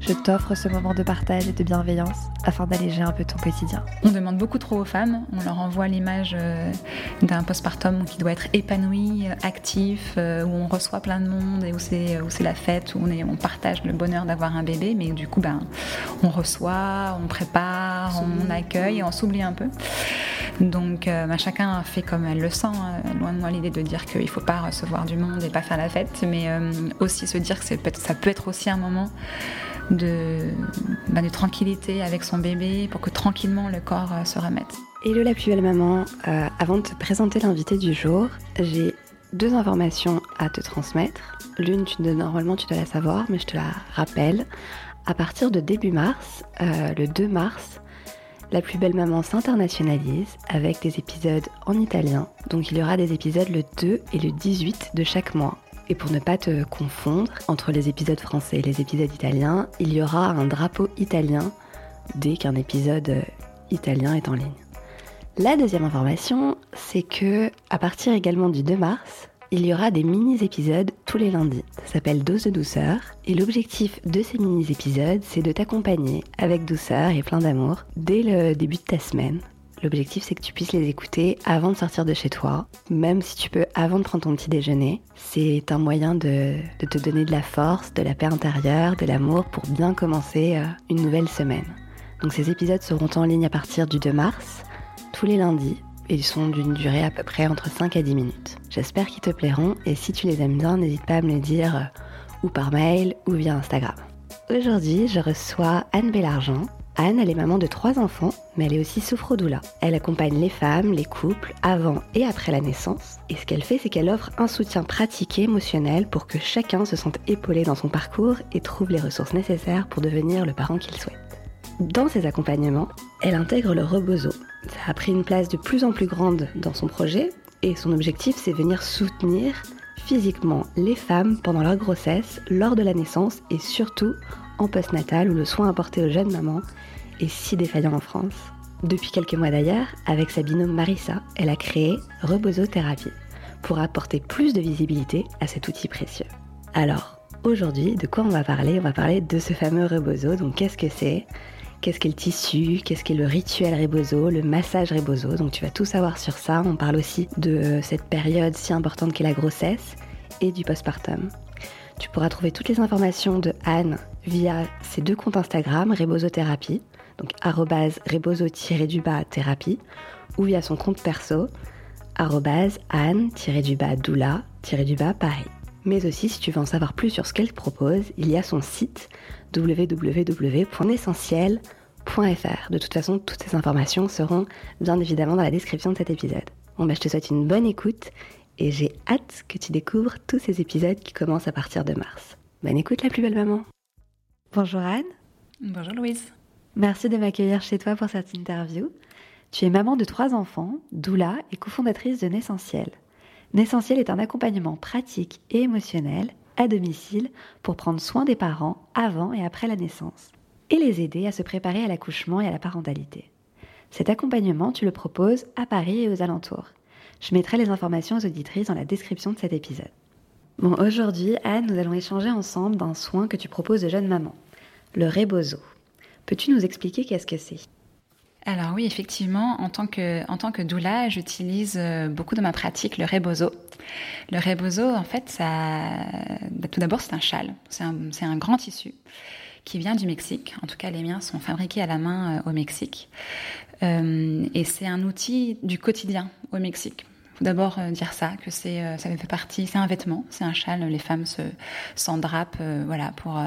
je t'offre ce moment de partage et de bienveillance afin d'alléger un peu ton quotidien. On demande beaucoup trop aux femmes, on leur envoie l'image euh, d'un postpartum qui doit être épanoui, actif, euh, où on reçoit plein de monde et où c'est, où c'est la fête, où on, est, on partage le bonheur d'avoir un bébé, mais du coup ben, on reçoit, on prépare, on accueille et on s'oublie un peu. Donc euh, ben, chacun fait comme elle le sent, hein. loin de moi l'idée de dire qu'il ne faut pas recevoir du monde et pas faire la fête, mais aussi se dire que ça peut être aussi un moment de, bah, de, tranquillité avec son bébé pour que tranquillement le corps euh, se remette. Hello la plus belle maman, euh, avant de te présenter l'invité du jour, j'ai deux informations à te transmettre. L'une, tu, normalement tu dois la savoir, mais je te la rappelle. À partir de début mars, euh, le 2 mars, la plus belle maman s'internationalise avec des épisodes en italien. Donc il y aura des épisodes le 2 et le 18 de chaque mois. Et pour ne pas te confondre entre les épisodes français et les épisodes italiens, il y aura un drapeau italien dès qu'un épisode euh, italien est en ligne. La deuxième information, c'est que à partir également du 2 mars, il y aura des mini-épisodes tous les lundis. Ça s'appelle Dose de douceur et l'objectif de ces mini-épisodes, c'est de t'accompagner avec douceur et plein d'amour dès le début de ta semaine L'objectif, c'est que tu puisses les écouter avant de sortir de chez toi, même si tu peux avant de prendre ton petit déjeuner. C'est un moyen de, te donner de la force, de la paix intérieure, de l'amour pour bien commencer euh, une nouvelle semaine. Donc ces épisodes seront en ligne à partir du 2 mars, tous les lundis, ils sont d'une durée à peu près entre 5 à 10 minutes. J'espère qu'ils te plairont, et si tu les aimes bien, n'hésite pas à me le dire euh, ou par mail ou via Instagram. Aujourd'hui, je reçois Anne Bellargent, Anne, elle est maman de trois enfants, mais elle est aussi sophrodoula. Elle accompagne les femmes, les couples, avant et après la naissance. Et ce qu'elle fait, c'est qu'elle offre un soutien pratique et émotionnel pour que chacun se sente épaulé dans son parcours et trouve les ressources nécessaires pour devenir le parent qu'il souhaite. Dans ses accompagnements, elle intègre le rebozo. Ça a pris une place de plus en plus grande dans son projet et son objectif, c'est venir soutenir physiquement les femmes pendant leur grossesse, lors de la naissance et surtout en postnatal où le soin apporté aux jeunes mamans si défaillant en France. Depuis quelques mois d'ailleurs, avec sa binôme Marissa, elle a créé Rebozo-Thérapie pour apporter plus de visibilité à cet outil précieux. Alors, aujourd'hui, de quoi on va parler? On va parler de ce fameux Rebozo. Donc, qu'est-ce que c'est? Qu'est-ce qu'est le tissu? Qu'est-ce qu'est le rituel Rebozo? Le massage Rebozo? Donc, tu vas tout savoir sur ça. On parle aussi de cette période si importante qu'est la grossesse et du postpartum. Tu pourras trouver toutes les informations de Anne via ses deux comptes Instagram, Rebozothérapie, donc rebozo-du-bas thérapie, ou via son compte perso, anne-doula-du-bas Paris. Mais aussi, si tu veux en savoir plus sur ce qu'elle propose, il y a son site www.essentiel.fr. De toute façon, toutes ces informations seront bien évidemment dans la description de cet épisode. Bon, bah, je te souhaite une bonne écoute et j'ai hâte que tu découvres tous ces épisodes qui commencent à partir de mars. Bonne écoute la plus belle maman. Bonjour Anne. Bonjour Louise. Merci de m'accueillir chez toi pour cette interview. Tu es maman de trois enfants, doula et cofondatrice de Naissentiel. Naissentiel est un accompagnement pratique et émotionnel à domicile pour prendre soin des parents avant et après la naissance et les aider à se préparer à l'accouchement et à la parentalité. Cet accompagnement, tu le proposes à Paris et aux alentours. Je mettrai les informations aux auditrices dans la description de cet épisode. Bon, aujourd'hui, Anne, nous allons échanger ensemble d'un soin que tu proposes aux jeunes mamans, le rebozo. Peux-tu nous expliquer qu'est-ce que c'est? Alors oui, effectivement, en tant que, en tant que doula, j'utilise euh, beaucoup de ma pratique le rebozo. Le rebozo, en fait, ça, bah, tout d'abord, c'est un châle. C'est un, un, grand tissu qui vient du Mexique. En tout cas, les miens sont fabriqués à la main euh, au Mexique. Euh, et c'est un outil du quotidien au Mexique. Faut d'abord euh, dire ça, que c'est, euh, ça fait partie, c'est un vêtement, c'est un châle. Les femmes se s'endrapent, euh, voilà, pour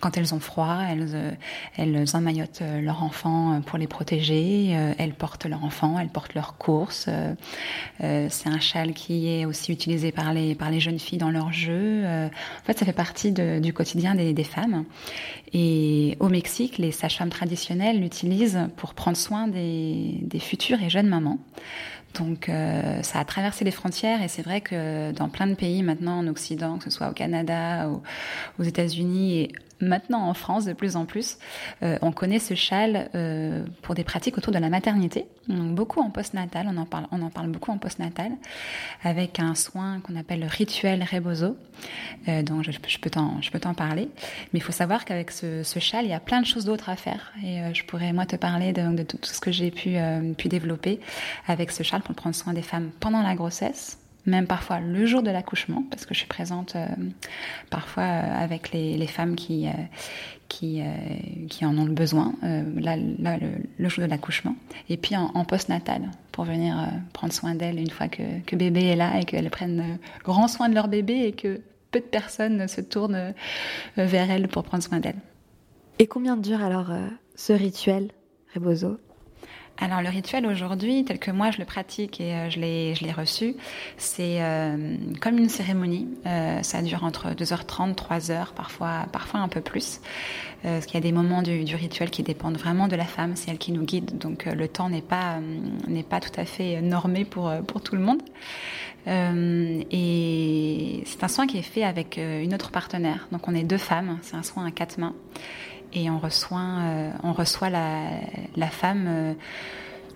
quand elles ont froid, elles elles emmaillotent leur enfant pour les protéger. elles portent leur enfant, elles portent leurs courses. c'est un châle qui est aussi utilisé par les par les jeunes filles dans leurs jeux. en fait, ça fait partie de, du quotidien des, des femmes. Et au Mexique, les sages-femmes traditionnelles l'utilisent pour prendre soin des, des futures et jeunes mamans. Donc euh, ça a traversé les frontières et c'est vrai que dans plein de pays maintenant en Occident, que ce soit au Canada, ou aux États-Unis maintenant en France de plus en plus, euh, on connaît ce châle euh, pour des pratiques autour de la maternité, beaucoup en postnatal, on en parle, on en parle beaucoup en postnatal, avec un soin qu'on appelle le rituel rebozo, euh, dont je, peux t'en, parler. Mais il faut savoir qu'avec ce, ce, châle, il y a plein de choses d'autres à faire, et euh, je pourrais moi te parler de, tout ce que j'ai pu, pu développer avec ce châle pour prendre soin des femmes pendant la grossesse même parfois le jour de l'accouchement, parce que je suis présente euh, parfois euh, avec les, femmes qui, euh, qui, en ont le besoin, là, le, jour de l'accouchement, et puis en, en post-natal, pour venir prendre soin d'elles une fois que, que, bébé est là et qu'elles prennent grand soin de leur bébé et que peu de personnes se tournent vers elles pour prendre soin d'elles. Et combien dure alors ce rituel, Rebozo? Alors le rituel aujourd'hui, tel que moi je le pratique et euh, je l'ai reçu, c'est euh, comme une cérémonie. Euh, ça dure entre 2h30, 3h, parfois parfois un peu plus. Euh, parce qu'il y a des moments du, du, rituel qui dépendent vraiment de la femme, c'est elle qui nous guide. Donc le temps n'est pas n'est pas tout à fait normé pour pour tout le monde. et c'est un soin qui est fait avec une autre partenaire. Donc on est deux femmes, c'est un soin à quatre mains et on reçoit, euh, on reçoit la, la femme euh,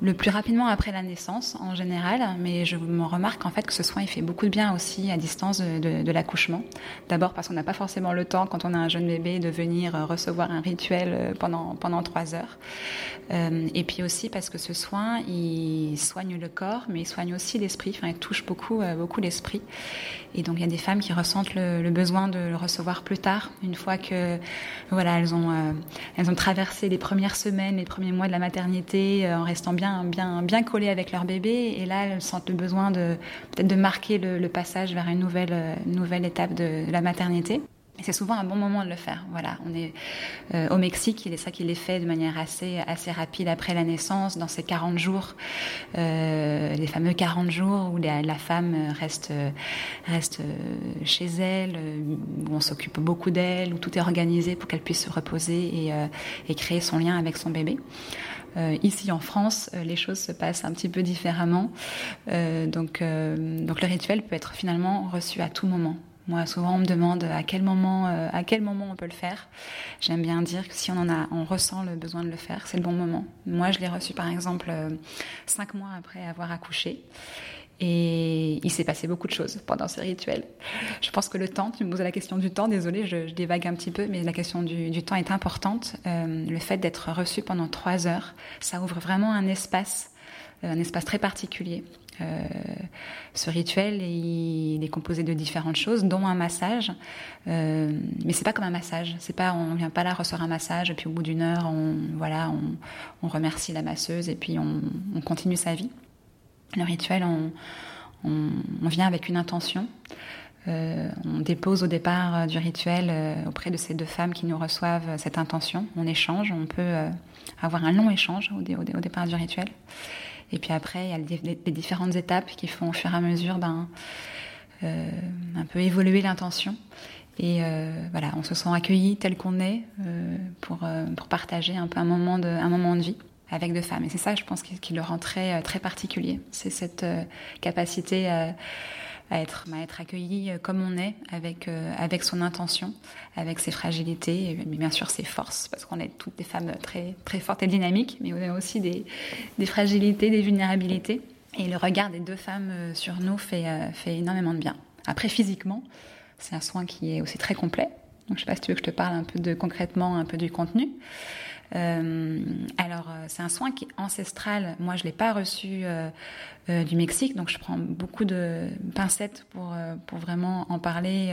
le plus rapidement après la naissance en général, mais je me remarque en fait que ce soin il fait beaucoup de bien aussi à distance de, l'accouchement. D'abord parce qu'on n'a pas forcément le temps quand on a un jeune bébé de venir recevoir un rituel pendant pendant trois heures, euh, et puis aussi parce que ce soin il soigne le corps, mais il soigne aussi l'esprit. Enfin, il touche beaucoup euh, beaucoup l'esprit. Et donc il y a des femmes qui ressentent le, besoin de le recevoir plus tard, une fois que voilà elles ont euh, elles ont traversé les premières semaines, les premiers mois de la maternité euh, en restant bien bien, bien, collées avec leur bébé. Et là, elles sentent le besoin de peut-être de marquer le, passage vers une nouvelle, une nouvelle étape de, la maternité. C'est souvent un bon moment de le faire. Voilà, on est euh, au Mexique, il est ça qu'il est fait de manière assez assez rapide après la naissance, dans ces 40 jours, euh, les fameux 40 jours où la, femme reste reste chez elle, où on s'occupe beaucoup d'elle, où tout est organisé pour qu'elle puisse se reposer euh, et créer son lien avec son bébé. Euh, ici en France, euh, les choses se passent un petit peu différemment. Euh, donc, donc le rituel peut être finalement reçu à tout moment. Moi, souvent, on me demande à quel moment, à quel moment on peut le faire. J'aime bien dire que si on en a, on ressent le besoin de le faire, c'est le bon moment. Moi, je l'ai reçu, par exemple, cinq mois après avoir accouché. Et il s'est passé beaucoup de choses pendant ce rituel. Je pense que le temps, tu me posais la question du temps, désolée, je, divague un petit peu, mais la question du, temps est importante. Euh, le fait d'être reçu pendant trois heures, ça ouvre vraiment un espace, un espace très particulier. Euh, ce rituel, il, est composé de différentes choses, dont un massage. Euh, mais c'est pas comme un massage. C'est pas, on vient pas là recevoir un massage et puis au bout d'une heure, on voilà, on, remercie la masseuse et puis on continue sa vie. Le rituel, on, vient avec une intention. Euh, on dépose au départ du rituel euh, auprès de ces deux femmes qui nous reçoivent cette intention. On échange, on peut euh, avoir un long échange au, dé, au, dé, au départ du rituel. Et puis après, il y a les, différentes étapes qui font au fur et à mesure ben, euh, un peu évoluer l'intention. Et euh, voilà, on se sent accueilli tel qu'on est euh, pour, partager un peu un moment de vie avec deux femmes. Et c'est ça, je pense, qui, le rend très, très particulier. C'est cette capacité à à être, à être accueilli comme on est, avec, euh, avec son intention, avec ses fragilités, mais bien sûr ses forces, parce qu'on est toutes des femmes très, très fortes et dynamiques, mais on a aussi des, des fragilités, des vulnérabilités. Et le regard des deux femmes euh, sur nous fait, euh, fait énormément de bien. Après, physiquement, c'est un soin qui est aussi très complet. Donc, je ne sais pas si tu veux que je te parle un peu de concrètement, un peu du contenu. Euh, alors, c'est un soin qui est ancestral. Moi, je l'ai pas reçu euh, euh, du Mexique, donc je prends beaucoup de pincettes pour pour vraiment en parler.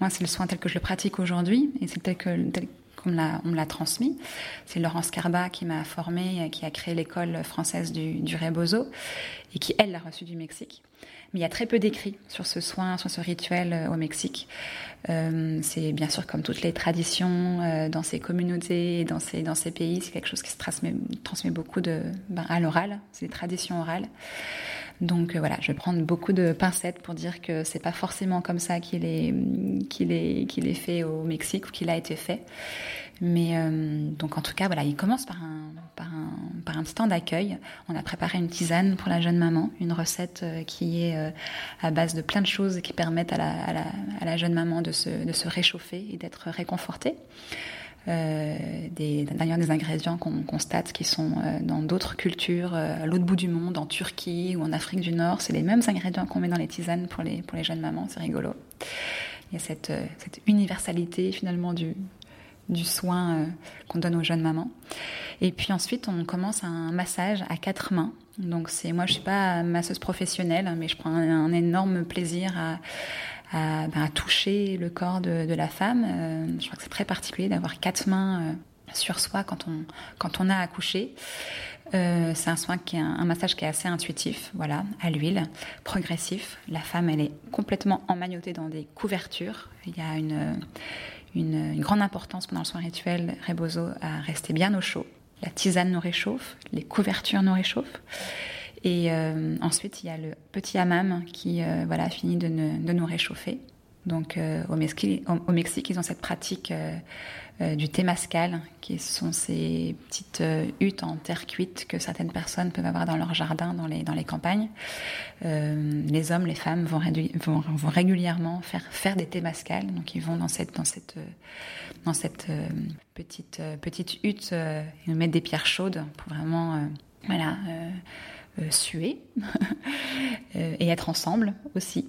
moi, c'est le soin tel que je le pratique aujourd'hui, et c'est tel que qu'on me l'a transmis. C'est Laurence Carba qui m'a formée, qui a créé l'école française du, du Rebozo et qui, elle, l'a reçu du Mexique. Mais il y a très peu d'écrits sur ce soin, sur ce rituel euh, au Mexique. Euh, c'est bien sûr comme toutes les traditions euh, dans ces communautés, dans ces, dans ces pays, c'est quelque chose qui se transmet, transmet beaucoup de, ben, à l'oral, c'est des traditions orales. Donc voilà, je vais prendre beaucoup de pincettes pour dire que c'est pas forcément comme ça qu'il est, est, est fait au Mexique ou qu'il a été fait. Mais euh, donc en tout cas, voilà, il commence par un, par un, par un temps d'accueil. On a préparé une tisane pour la jeune maman, une recette euh, qui est euh, à base de plein de choses qui permettent à la, jeune maman de se, réchauffer et d'être réconfortée. D'ailleurs des ingrédients qu'on constate qui sont euh, dans d'autres cultures, à l'autre bout du monde, en Turquie ou en Afrique du Nord. C'est les mêmes ingrédients qu'on met dans les tisanes pour les, pour les jeunes mamans, c'est rigolo. Il y a cette, cette universalité finalement du, du soin euh, qu'on donne aux jeunes mamans. Et puis ensuite, on commence un massage à quatre mains. Donc c'est moi, je suis pas masseuse professionnelle, mais je prends un, énorme plaisir ben, à, toucher le corps de, la femme. Euh, je crois que c'est très particulier d'avoir quatre mains euh, sur soi quand on quand on a accouché. Euh, c'est un soin qui est un, massage qui est assez intuitif, voilà, à l'huile, progressif. La femme, elle est complètement emmaillotée dans des couvertures. Il y a une une, grande importance pendant le soin rituel Rebozo à rester bien au chaud. La tisane nous réchauffe, les couvertures nous réchauffent. Et euh, ensuite, il y a le petit hammam qui euh, voilà, finit de, de, nous réchauffer. Donc euh, au, Mexique, ils ont cette pratique euh, euh, du témascal, qui sont ces petites euh, huttes en terre cuite que certaines personnes peuvent avoir dans leur jardin, dans les, dans les campagnes. Euh, les hommes, les femmes vont, régulièrement faire, faire des témascales, donc ils vont dans cette, dans cette, dans cette petite, petite hutte et mettre des pierres chaudes pour vraiment voilà, suer et être ensemble aussi.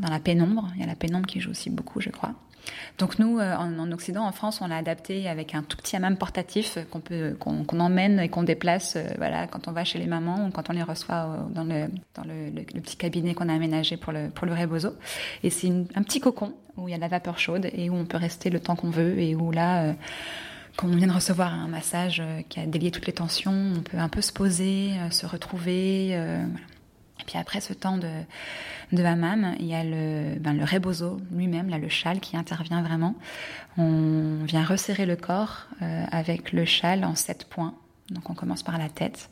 Dans la pénombre, il y a la pénombre qui joue aussi beaucoup, je crois. Donc nous, euh, en, en, Occident, en France, on l'a adapté avec un tout petit hammam portatif qu'on peut, qu'on qu emmène et qu'on déplace, euh, voilà, quand on va chez les mamans ou quand on les reçoit euh, dans le dans le, petit cabinet qu'on a aménagé pour le pour le rebozo. Et c'est un petit cocon où il y a de la vapeur chaude et où on peut rester le temps qu'on veut et où là. Quand on vient de recevoir un massage qui a délié toutes les tensions, on peut un peu se poser, se retrouver. Voilà. Et puis après ce temps de, de hammam, il y a le, ben, le rebozo lui-même, là le châle qui intervient vraiment. On vient resserrer le corps euh, avec le châle en sept points. Donc on commence par la tête,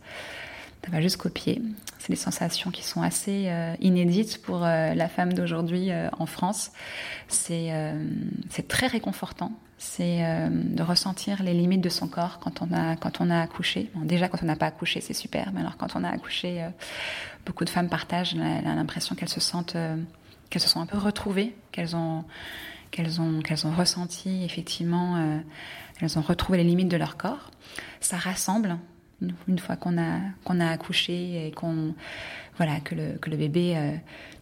ça va jusqu'aux pieds. C'est des sensations qui sont assez euh, inédites pour euh, la femme d'aujourd'hui en France. C'est très réconfortant. C'est de ressentir les limites de son corps quand on a quand on a accouché. Déjà quand on n'a pas accouché, c'est super, mais alors quand on a accouché, beaucoup de femmes partagent l'impression qu'elles se sentent qu'elles se sont un peu retrouvées, qu'elles ont qu'elles ont qu'elles ont ressenti effectivement, euh, elles ont retrouvé les limites de leur corps. Ça rassemble une fois qu'on a qu'on a accouché et qu'on voilà que le que le bébé euh,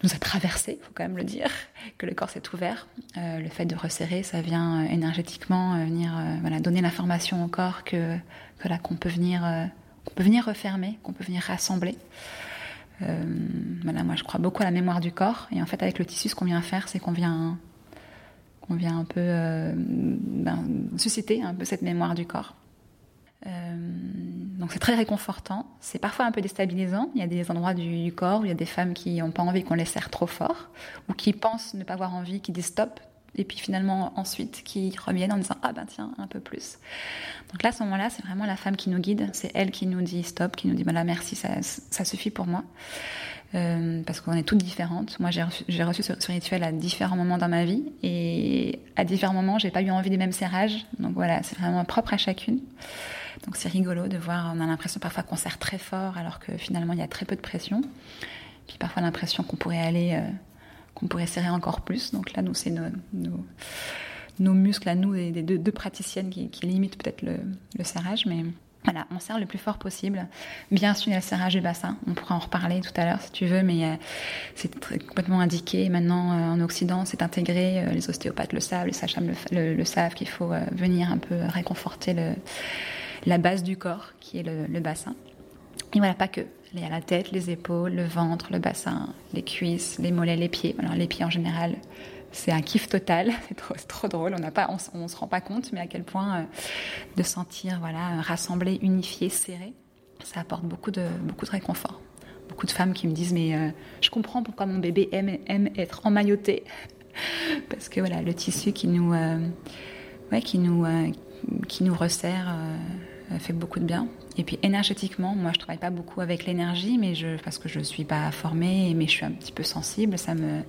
nous a traversé, faut quand même le dire, que le corps s'est ouvert. Euh, le fait de resserrer, ça vient énergétiquement venir donner l'information au corps que que là qu'on peut venir qu'on peut venir refermer, qu'on peut venir rassembler. Euh, voilà, moi je crois beaucoup à la mémoire du corps et en fait avec le tissu ce qu'on vient faire c'est qu'on vient qu'on vient un peu euh, ben, susciter un peu cette mémoire du corps. Euh, donc c'est très réconfortant, c'est parfois un peu déstabilisant. Il y a des endroits du, corps où il y a des femmes qui n'ont pas envie qu'on les serre trop fort ou qui pensent ne pas avoir envie, qui disent stop et puis finalement ensuite qui reviennent en disant ah ben tiens un peu plus. Donc là à ce moment-là c'est vraiment la femme qui nous guide, c'est elle qui nous dit stop, qui nous dit voilà merci ça, suffit pour moi. Euh, parce qu'on est toutes différentes. Moi, j'ai reçu, reçu ce, ce, rituel à différents moments dans ma vie et à différents moments, j'ai pas eu envie des mêmes serrages. Donc voilà, c'est vraiment propre à chacune. Donc c'est rigolo de voir. On a l'impression parfois qu'on serre très fort alors que finalement il y a très peu de pression. Puis parfois l'impression qu'on pourrait aller, euh, qu'on pourrait serrer encore plus. Donc là, nous c'est nos, nos, muscles à nous des, deux, deux, praticiennes qui, limitent peut-être le, serrage, mais voilà, on serre le plus fort possible. Bien sûr, il y a le serrage du bassin. On pourra en reparler tout à l'heure si tu veux, mais c'est complètement indiqué. Maintenant, euh, en Occident, c'est intégré. Euh, les ostéopathes le savent, les sages-femmes le, le, le, savent qu'il faut euh, venir un peu réconforter le, la base du corps, qui est le, bassin. Et voilà, pas que. Il y a la tête, les épaules, le ventre, le bassin, les cuisses, les mollets, les pieds. Alors, les pieds en général, c'est un kiff total, c'est trop, trop, drôle. On n'a pas, on, se rend pas compte, mais à quel point euh, de sentir voilà rassemblé, unifié, serré, ça apporte beaucoup de beaucoup de réconfort. Beaucoup de femmes qui me disent mais euh, je comprends pourquoi mon bébé aime, aime être emmailloté parce que voilà le tissu qui nous euh, ouais, qui nous qui nous resserre fait beaucoup de bien. Et puis énergétiquement, moi je travaille pas beaucoup avec l'énergie, mais je parce que je suis pas formée, mais je suis un petit peu sensible, ça me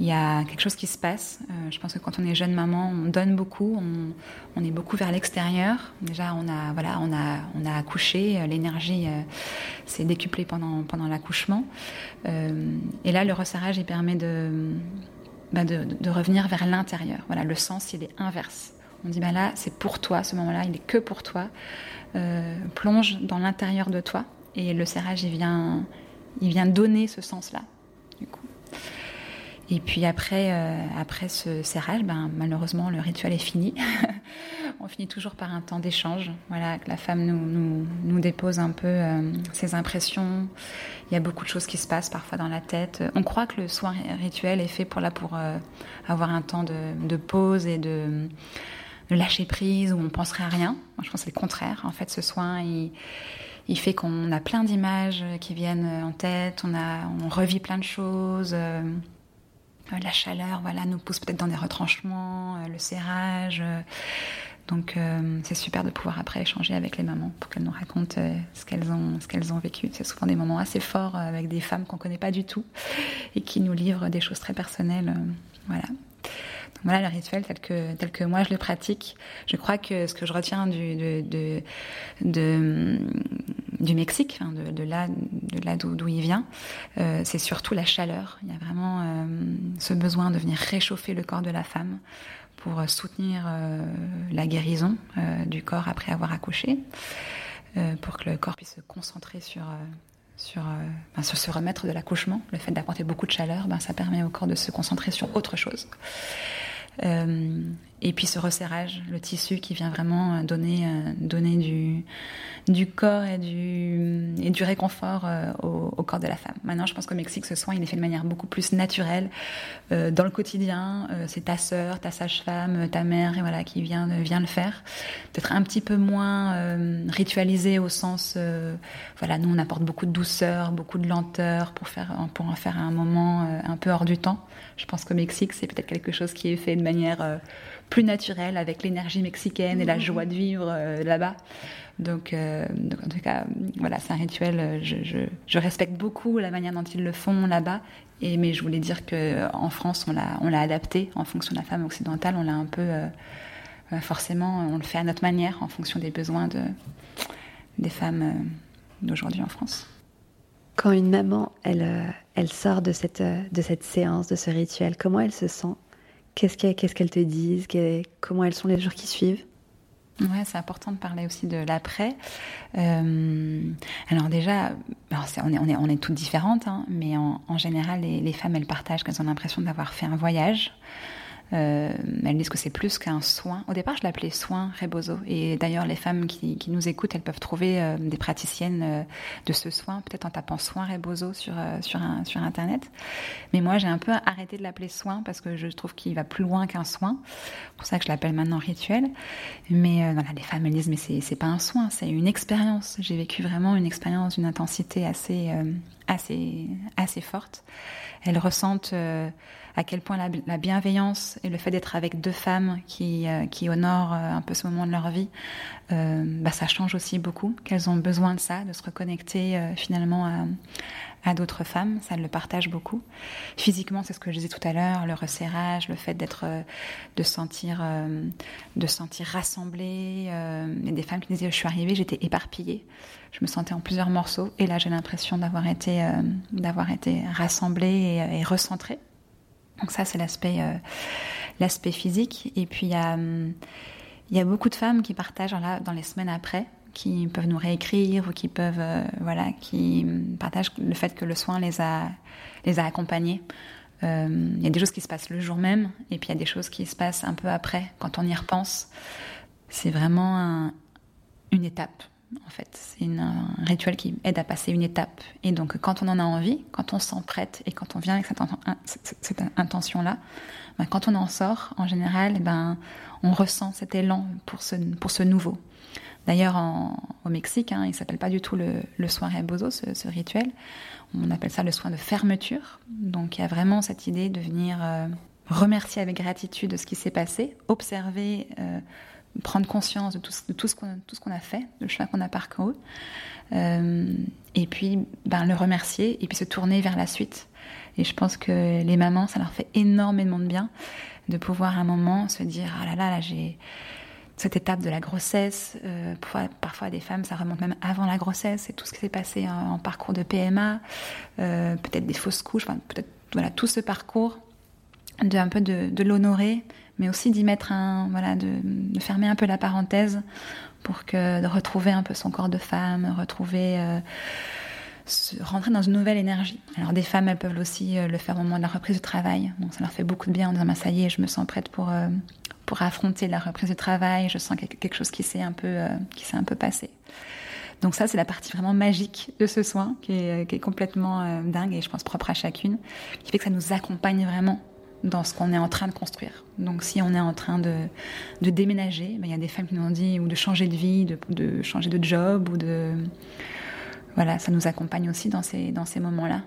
il y a quelque chose qui se passe. Euh, je pense que quand on est jeune maman, on donne beaucoup, on, est beaucoup vers l'extérieur. Déjà, on a, voilà, on a, on a accouché, euh, l'énergie euh, s'est décuplée pendant, pendant l'accouchement. et là, le resserrage, il permet bah, de, de, revenir vers l'intérieur. Voilà, le sens, il est inverse. On dit, bah là, c'est pour toi, ce moment-là, il est que pour toi. plonge dans l'intérieur de toi. Et le serrage, il vient, il vient donner ce sens-là. Et puis après, euh, après ce serrage, ben, malheureusement, le rituel est fini. on finit toujours par un temps d'échange. Voilà, que la femme nous, nous, nous dépose un peu euh, ses impressions. Il y a beaucoup de choses qui se passent parfois dans la tête. On croit que le soin rituel est fait pour, là, pour euh, avoir un temps de pause et de, lâcher prise où on penserait à rien. Moi, je pense que c'est le contraire. En fait, ce soin, il il fait qu'on a plein d'images qui viennent en tête, on, a, on revit plein de choses. Euh, la chaleur, voilà, nous pousse peut-être dans des retranchements, euh, le serrage. Euh, donc c'est super de pouvoir après échanger avec les mamans pour qu'elles nous racontent ce qu'elles ont, ce ont vécu. C'est souvent des moments assez forts avec des femmes qu'on connaît pas du tout et qui nous livrent des choses très personnelles. voilà. Voilà le rituel tel que, tel que moi je le pratique. Je crois que ce que je retiens du, du Mexique, de, de, là, de là d'où il vient, euh, c'est surtout la chaleur. Il y a vraiment euh, ce besoin de venir réchauffer le corps de la femme pour euh, soutenir la guérison du corps après avoir accouché, pour que le corps puisse se concentrer sur sur, ben, sur se remettre de l'accouchement. Le fait d'apporter beaucoup de chaleur, ben, ça permet au corps de se concentrer sur autre chose. Euh, et puis ce resserrage, le tissu qui vient vraiment euh, donner, euh, donner du, du corps et du, et du réconfort au, au, corps de la femme. Maintenant, je pense qu'au Mexique, ce soin, il est fait de manière beaucoup plus naturelle dans le quotidien. c'est ta sœur, ta sage-femme, ta mère, voilà, qui vient, vient le faire. Peut-être un petit peu moins ritualisé au sens, voilà, nous on apporte beaucoup de douceur, beaucoup de lenteur pour faire, pour en faire un moment un peu hors du temps. Je pense qu'au Mexique, c'est peut-être quelque chose qui est fait de manière euh, plus naturelle, avec l'énergie mexicaine et la mhm. joie de vivre euh, là-bas. Donc, euh, donc, en tout cas, voilà, c'est un rituel. Je, je, je, respecte beaucoup la manière dont ils le font là-bas. Et mais je voulais dire que en France, on l'a, on l'a adapté en fonction de la femme occidentale. On l'a un peu, forcément, on le fait à notre manière, en fonction des besoins de des femmes d'aujourd'hui en France. Quand une maman, elle, euh, elle sort de cette, euh, de cette séance, de ce rituel, comment elle se sent Qu'est-ce qu'elle te dit? Comment elles sont les jours qui suivent? Ouais, c'est important de parler aussi de l'après. Euh, alors déjà, on, est, toutes différentes, hein, mais en, en général, les, les, femmes, elles partagent qu'elles ont l'impression d'avoir fait un voyage. Euh, elles disent que c'est plus qu'un soin. Au départ, je l'appelais soin Rebozo. Et d'ailleurs, les femmes qui, qui, nous écoutent, elles peuvent trouver euh, des praticiennes euh, de ce soin, peut-être en tapant soin Rebozo sur, euh, sur, un, sur Internet. Mais moi, j'ai un peu arrêté de l'appeler soin parce que je trouve qu'il va plus loin qu'un soin. C'est pour ça que je l'appelle maintenant rituel. Mais voilà, les femmes, elles disent, mais c'est pas un soin, c'est une expérience. J'ai vécu vraiment une expérience d'une intensité assez, assez, assez forte. Elles ressentent à quel point la, bienveillance et le fait d'être avec deux femmes qui, euh, honorent euh, un peu ce moment de leur vie, euh, bah, ça change aussi beaucoup, qu'elles ont besoin de ça, de se reconnecter finalement à, d'autres femmes, ça le partage beaucoup. Physiquement, c'est ce que je disais tout à l'heure, le resserrage, le fait d'être, de sentir, de sentir rassemblé. Il y a des femmes qui disaient, je suis arrivée, j'étais éparpillée, je me sentais en plusieurs morceaux, et là j'ai l'impression d'avoir été, d'avoir été rassemblée et recentrée. Donc ça, c'est l'aspect euh, l'aspect physique. Et puis il y a hum, y a beaucoup de femmes qui partagent là, dans les semaines après, qui peuvent nous réécrire ou qui peuvent euh, voilà, qui hum, partagent le fait que le soin les a les a accompagnées. Euh, il y a des choses qui se passent le jour même, et puis il y a des choses qui se passent un peu après, quand on y repense. C'est vraiment un, une étape en fait. C'est un rituel qui aide à passer une étape. Et donc, quand on en a envie, quand on s'en prête et quand on vient avec cette, intention-là, ben, quand on en sort, en général, eh ben, on ressent cet élan pour ce, pour ce nouveau. D'ailleurs, au Mexique, hein, il s'appelle pas du tout le, le soin rebozo, ce, rituel. On appelle ça le soin de fermeture. Donc, il y a vraiment cette idée de venir euh, remercier avec gratitude de ce qui s'est passé, observer, euh, prendre conscience de tout, de ce qu'on a fait, le chemin qu'on a parcouru, euh, et puis ben, le remercier, et puis se tourner vers la suite. Et je pense que les mamans, ça leur fait énormément de bien de pouvoir à un moment se dire ah là là, là j'ai cette étape de la grossesse. Euh, parfois, parfois, des femmes, ça remonte même avant la grossesse et tout ce qui s'est passé en, parcours de PMA, euh, peut-être des fausses couches, peut-être voilà tout ce parcours, de un peu de, de l'honorer, mais aussi d'y mettre un, voilà, de, fermer un peu la parenthèse pour que de retrouver un peu son corps de femme, retrouver euh, rentrer dans une nouvelle énergie. Alors des femmes, elles peuvent aussi euh, le faire au moment de la reprise du travail. Donc ça leur fait beaucoup de bien en disant, bah, ça y est, je me sens prête pour, euh, pour affronter la reprise du travail. Je sens quelque chose qui s'est un peu, un peu passé. Donc ça, c'est la partie vraiment magique de ce soin, qui est complètement dingue et je pense propre à chacune, qui fait que ça nous accompagne vraiment dans ce qu'on est en train de construire. Donc si on est en train de, de déménager, ben, il y a des femmes qui nous ont dit ou de changer de vie, de, changer de job ou de voilà, ça nous accompagne aussi dans ces, dans ces moments-là.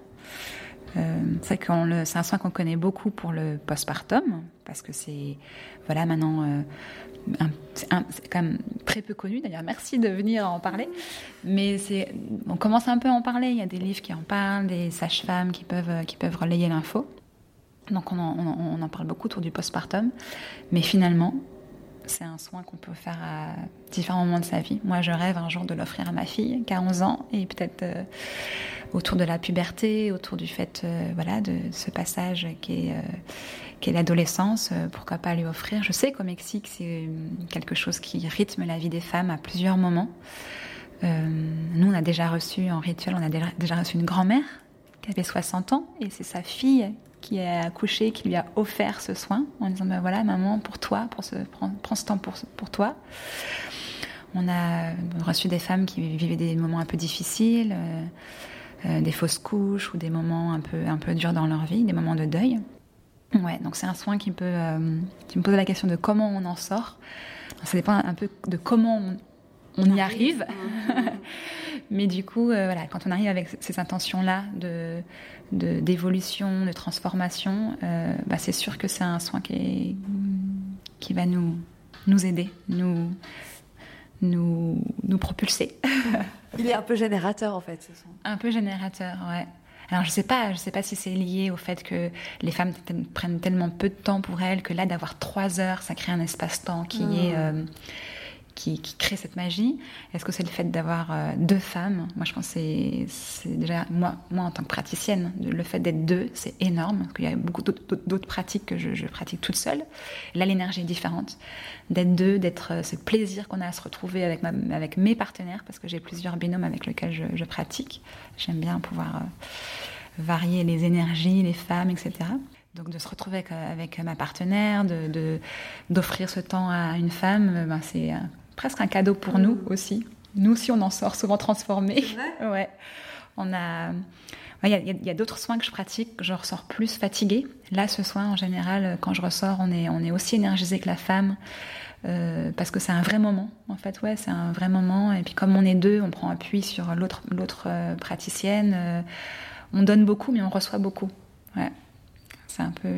Euh, c'est un soin qu'on connaît beaucoup pour le postpartum, parce que c'est, voilà, maintenant, euh, c'est quand même très peu connu. D'ailleurs, merci de venir en parler. Mais on commence un peu à en parler. Il y a des livres qui en parlent, des sages-femmes qui peuvent, qui peuvent relayer l'info. Donc on en, parle beaucoup autour du postpartum. Mais finalement, c'est un soin qu'on peut faire à différents moments de sa vie. Moi, je rêve un jour de l'offrir à ma fille, qui a 11 ans, et peut-être euh, autour de la puberté, autour du fait, euh, voilà, de ce passage qui est, euh, est l'adolescence, pourquoi pas lui offrir. Je sais qu'au Mexique, c'est quelque chose qui rythme la vie des femmes à plusieurs moments. nous, on a déjà reçu, en rituel, on a déjà reçu une grand-mère qui avait 60 ans, et c'est sa fille qui a accouché, qui lui a offert ce soin en disant ben voilà maman pour toi, prends, ce temps pour, toi. On a reçu des femmes qui vivaient des moments un peu difficiles, euh, euh, des fausses couches ou des moments un peu un peu durs dans leur vie, des moments de deuil. Ouais, donc c'est un soin qui peut euh, qui me pose la question de comment on en sort. Ça dépend un peu de comment on, on y arrive. Mais du coup, euh, voilà, quand on arrive avec ces intentions-là de, d'évolution, de, transformation, euh, bah, c'est sûr que c'est un soin qui, qui va nous, nous aider, nous, nous, nous propulser. Il est un peu générateur en fait, ce soin. Un peu générateur, ouais. Alors je sais pas, je sais pas si c'est lié au fait que les femmes prennent tellement peu de temps pour elles que là d'avoir trois heures, ça crée un espace-temps qui mmh. est euh, qui, crée cette magie Est-ce que c'est le fait d'avoir euh, deux femmes? Moi, je pense que c'est déjà, moi, moi, en tant que praticienne, le fait d'être deux, c'est énorme, parce qu'il y a beaucoup d'autres pratiques que je, pratique toute seule. Là, l'énergie est différente. D'être deux, d'être euh, ce plaisir qu'on a à se retrouver avec, ma, avec mes partenaires, parce que j'ai plusieurs binômes avec lesquels je, pratique. J'aime bien pouvoir euh, varier les énergies, les femmes, etc. Donc de se retrouver avec, ma partenaire, de d'offrir ce temps à une femme, ben c'est presque un cadeau pour nous mm. aussi. Nous aussi, on en sort souvent transformés. ouais. On a. Il y a, y a d'autres soins que je pratique, je ressors plus fatiguée. Là, ce soin, en général, quand je ressors, on est, on est aussi énergisé que la femme. Euh, parce que c'est un vrai moment, en fait, ouais, c'est un vrai moment. Et puis comme on est deux, on prend appui sur l'autre, l'autre euh, praticienne. Euh, on donne beaucoup, mais on reçoit beaucoup. Ouais, c'est un peu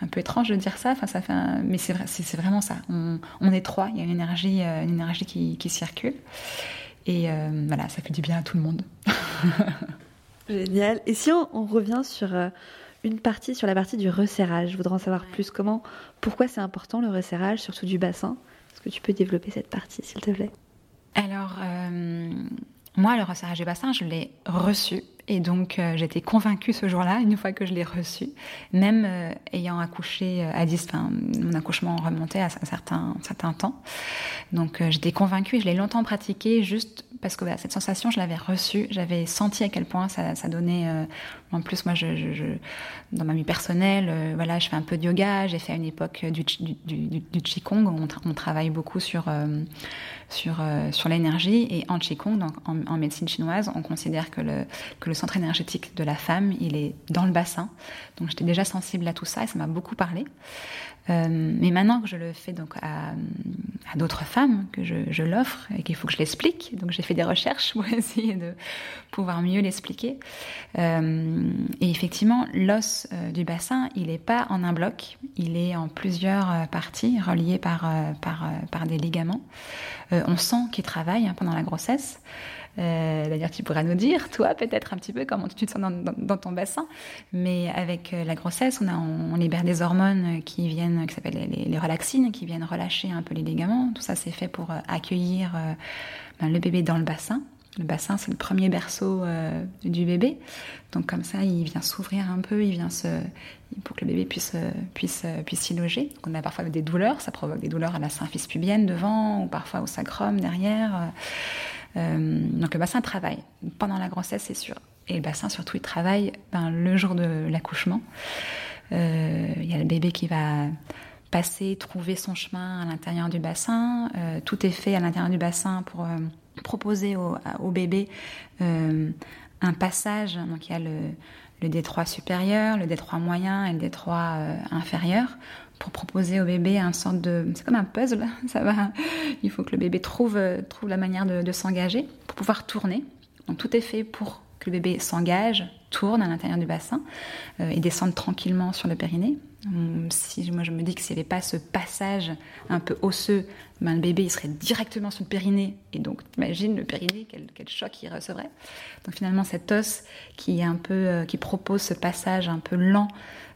un peu étrange de dire ça. Enfin, ça fait mais c'est vrai, c'est vraiment ça. On, on, est trois. Il y a une énergie, euh, une énergie qui, qui circule. Et euh, voilà, ça fait du bien à tout le monde. Génial. Et si on, on revient sur euh, une partie, sur la partie du resserrage, je voudrais en savoir plus. Comment, pourquoi c'est important le resserrage, surtout du bassin? Est-ce que tu peux développer cette partie, s'il te plaît? Alors, moi, le resserrage du bassin, je l'ai reçu et donc euh, j'étais convaincue ce jour-là, une fois que je l'ai reçu, même euh, ayant accouché euh, à 10, enfin mon accouchement remontait à un certain, certain temps. Donc j'étais convaincue je l'ai longtemps pratiqué juste parce que cette sensation, je l'avais reçue, j'avais senti à quel point ça, ça donnait. en plus, moi, je, je, je, dans ma vie personnelle, voilà, je fais un peu de yoga. J'ai fait à une époque du, du, du, du qigong. On, travaille beaucoup sur sur, sur l'énergie. Et en Qigong, donc en, en, médecine chinoise, on considère que le, que le centre énergétique de la femme, il est dans le bassin. Donc j'étais déjà sensible à tout ça et ça m'a beaucoup parlé. Euh, mais maintenant que je le fais donc à, d'autres femmes, que je, l'offre et qu'il faut que je l'explique, donc j'ai fait des recherches pour essayer de pouvoir mieux l'expliquer. Euh, et effectivement, l'os euh, du bassin, il n'est pas en un bloc, il est en plusieurs parties reliées par des ligaments. on sent qu'il travaille hein, pendant la grossesse. Euh, D'ailleurs, tu pourras nous dire, toi, peut-être un petit peu comment tu te sens dans, ton bassin. Mais avec euh, la grossesse, on, a, on, libère des hormones qui viennent, qui s'appellent les, relaxines, qui viennent relâcher un peu les ligaments. Tout ça, c'est fait pour euh, accueillir euh, ben, le bébé dans le bassin. Le bassin, c'est le premier berceau euh, du bébé. Donc comme ça, il vient s'ouvrir un peu, il vient se, pour que le bébé puisse euh, puisse euh, puisse s'y loger. On a parfois des douleurs, ça provoque des douleurs à la symphyse pubienne devant, ou parfois au sacrum derrière. Euh, donc le bassin travaille pendant la grossesse, c'est sûr. Et le bassin, surtout, il travaille ben, le jour de l'accouchement. Euh, il y a le bébé qui va passer, trouver son chemin à l'intérieur du bassin. Euh, tout est fait à l'intérieur du bassin pour proposer au, bébé un passage. Donc il y a le, détroit supérieur, le détroit moyen et le détroit inférieur pour proposer au bébé un sorte de c'est comme un puzzle ça va. Il faut que le bébé trouve trouve la manière de, s'engager pour pouvoir tourner. Donc tout est fait pour que le bébé s'engage tourne à l'intérieur du bassin euh, et descende tranquillement sur le périnée si moi je me dis que s'il n'y avait pas ce passage un peu osseux ben, le bébé il serait directement sur le périnée. Et donc t'imagines le périnée quel, choc il recevrait. Donc finalement cet os qui est un peu euh, qui propose ce passage un peu lent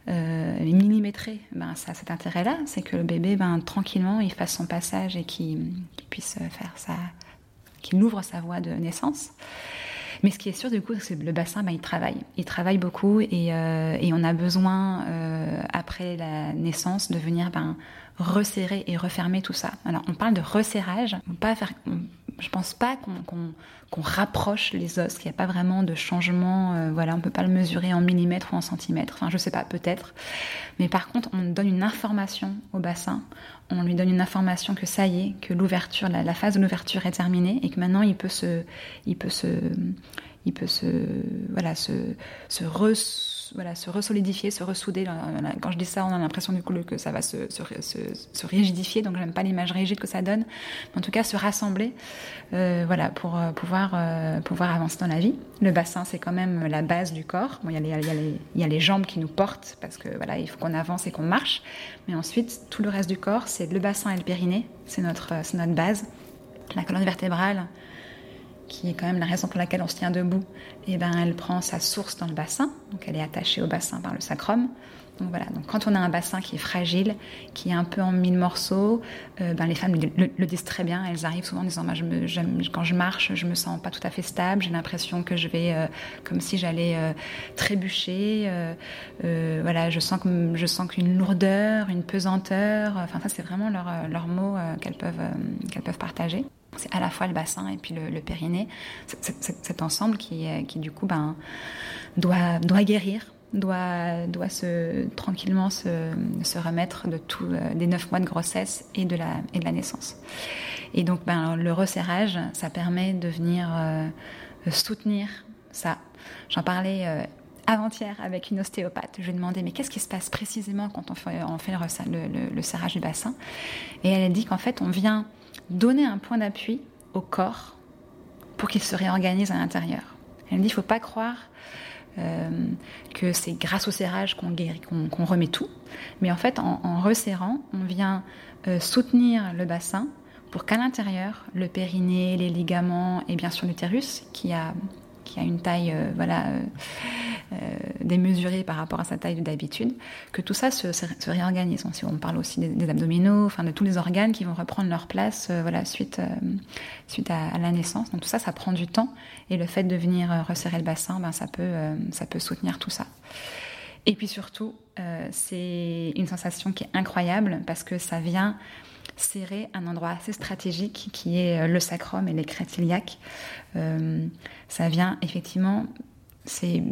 euh, millimétré, ben, ça a cet intérêt-là, c'est que le bébé, ben, tranquillement, il fasse son passage et qu'il qu puisse faire sa, qu'il ouvre sa voie de naissance. Mais ce qui est sûr du coup, c'est que le bassin, ben, il travaille, il travaille beaucoup et, euh, et on a besoin euh, après la naissance de venir ben, resserrer et refermer tout ça. Alors on parle de resserrage, je pense pas qu'on qu qu rapproche les os, qu'il n'y a pas vraiment de changement. Euh, voilà, on peut pas le mesurer en millimètres ou en centimètres. Enfin, je sais pas, peut-être. Mais par contre, on donne une information au bassin. On lui donne une information que ça y est, que l'ouverture, la, phase de l'ouverture est terminée et que maintenant il peut se, il peut se, il peut se, voilà, se, voilà, se resolidifier, se ressouder. Quand je dis ça, on a l'impression du coup que ça va se, se, rigidifier, donc j'aime pas l'image rigide que ça donne. Mais en tout cas, se rassembler, euh, voilà, pour euh, pouvoir, euh, pouvoir avancer dans la vie. Le bassin, c'est quand même la base du corps. Bon, il y, il, y il y a les jambes qui nous portent parce que voilà, il faut qu'on avance et qu'on marche. Mais ensuite, tout le reste du corps, c'est le bassin et le périnée, c'est notre, notre base. La colonne vertébrale, qui est quand même la raison pour laquelle on se tient debout, et eh ben elle prend sa source dans le bassin, donc elle est attachée au bassin par le sacrum. Quand on a un bassin qui est fragile, qui est un peu en mille morceaux, euh, ben les femmes le, disent très bien. Elles arrivent souvent en disant, quand je marche, je me sens pas tout à fait stable. J'ai l'impression que je vais euh, comme si j'allais euh, trébucher. Je sens qu'une lourdeur, une pesanteur. Ça c'est vraiment leurs leur mots qu'elles peuvent partager c'est à la fois le bassin et puis le, périnée, cet ensemble qui, du coup ben, doit guérir, doit, doit se, tranquillement se, se remettre de tout, euh, des neuf mois de grossesse et de la, et de la naissance. Et donc ben, le resserrage, ça permet de venir euh, soutenir ça. J'en parlais euh, avant-hier avec une ostéopathe. Je lui ai demandé mais qu'est-ce qui se passe précisément quand on fait, on fait le, le, le serrage du bassin? Et elle a dit qu'en fait on vient donner un point d'appui au corps pour qu'il se réorganise à l'intérieur. Elle me dit, il ne faut pas croire euh, que c'est grâce au serrage qu'on qu qu remet tout, mais en fait, en, en resserrant, on vient euh, soutenir le bassin pour qu'à l'intérieur, le périnée, les ligaments et bien sûr l'utérus, qui a qui a une taille euh, voilà euh, euh, démesurée par rapport à sa taille d'habitude, que tout ça se, se, se réorganise. On parle aussi des, abdominaux, enfin de tous les organes qui vont reprendre leur place voilà suite suite à, la naissance. Donc tout ça, ça prend du temps et le fait de venir resserrer le bassin, ben ça peut ça peut soutenir tout ça. Et puis surtout, c'est une sensation qui est incroyable parce que ça vient serrer un endroit assez stratégique qui est le sacrum et les crêtes iliaques. Euh, ça vient effectivement, c'est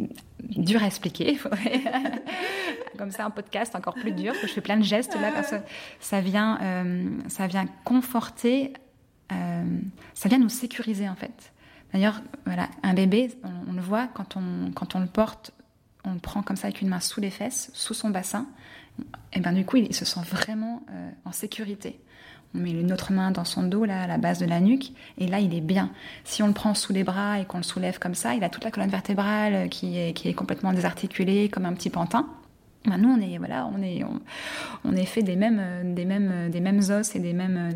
dur à expliquer, comme ça un podcast encore plus dur, parce que je fais plein de gestes là, parce que ça vient, euh, ça vient conforter ça vient nous sécuriser en fait. D'ailleurs, voilà, un bébé, on, le voit quand on, quand on le porte, on le prend comme ça avec une main sous les fesses, sous son bassin, et bien du coup, il, se sent vraiment en sécurité. On met une autre main dans son dos, là, à la base de la nuque, et là, il est bien. Si on le prend sous les bras et qu'on le soulève comme ça, il a toute la colonne vertébrale qui est, qui est complètement désarticulée, comme un petit pantin. Ben, nous, on est voilà, on est on, est fait des mêmes des mêmes des mêmes os et des mêmes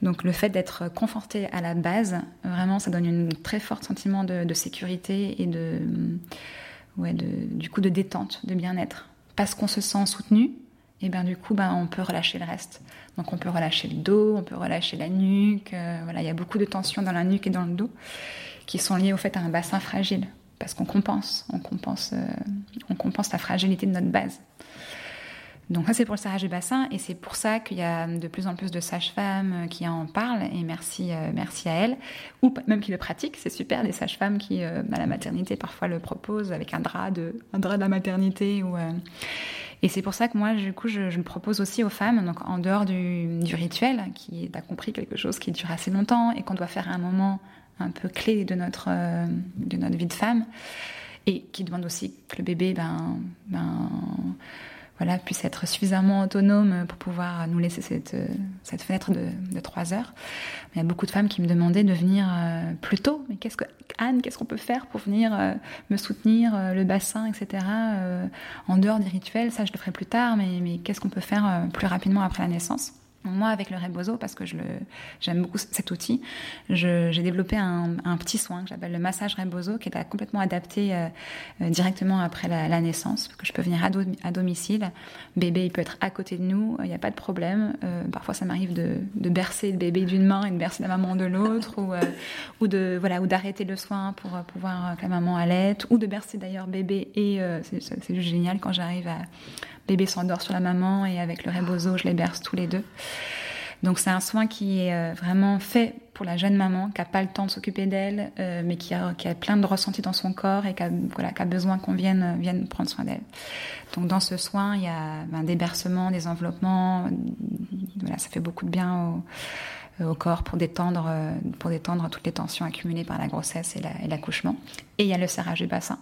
donc le fait d'être conforté à la base, vraiment, ça donne un très fort sentiment de, sécurité et de ouais du coup de détente, de bien-être, parce qu'on se sent soutenu. Et bien du coup, ben, on peut relâcher le reste. Donc on peut relâcher le dos, on peut relâcher la nuque. Euh, il y a beaucoup de tensions dans la nuque et dans le dos qui sont liées au fait à un bassin fragile, parce qu'on compense, on compense, euh, la fragilité de notre base. Donc ça c'est pour le serrage du bassin et c'est pour ça qu'il y a de plus en plus de sages-femmes euh, qui en parlent et merci à elles ou même qui le pratiquent, c'est super des sages-femmes qui à la maternité parfois le proposent avec un drap de un drap de la maternité ou et c'est pour ça que moi, du coup, je, je, le propose aussi aux femmes, donc en dehors du, du rituel, qui a compris quelque chose qui dure assez longtemps et qu'on doit faire à un moment un peu clé de notre, euh, de notre vie de femme, et qui demande aussi que le bébé, ben, ben voilà, puisse être suffisamment autonome pour pouvoir nous laisser cette, cette fenêtre de, de 3 heures. Il y a beaucoup de femmes qui me demandaient de venir euh, plus tôt. Mais qu'est-ce que Anne, qu'est-ce qu'on peut faire pour venir euh, me soutenir, euh, le bassin, etc. en dehors des rituels, ça je le ferai plus tard. Mais, mais qu'est-ce qu'on peut faire plus rapidement après la naissance? Moi, avec le Rebozo, parce que j'aime beaucoup cet outil, j'ai développé un, petit soin que j'appelle le massage Rebozo, qui est complètement adapté euh, euh, directement après la, naissance, que je peux venir à, domicile. Bébé, il peut être à côté de nous, il n'y a pas de problème. Euh, parfois, ça m'arrive de, bercer le bébé d'une main et de bercer la maman de l'autre, ou, de voilà, ou d'arrêter le soin pour pouvoir que la maman allaite, ou de bercer d'ailleurs bébé. Et c'est juste génial quand j'arrive à bébé s'endort sur la maman et avec le rebozo, je les berce tous les deux. Donc c'est un soin qui est euh, vraiment fait pour la jeune maman qui n'a pas le temps de s'occuper d'elle, euh, mais qui a, qui a, plein de ressentis dans son corps et qui a, besoin qu'on vienne, vienne prendre soin d'elle. Donc dans ce soin, il y a ben, des bercements, des enveloppements. Voilà, ça fait beaucoup de bien au, corps pour détendre, euh, pour détendre toutes les tensions accumulées par la grossesse et l'accouchement. et il y a le serrage du bassin.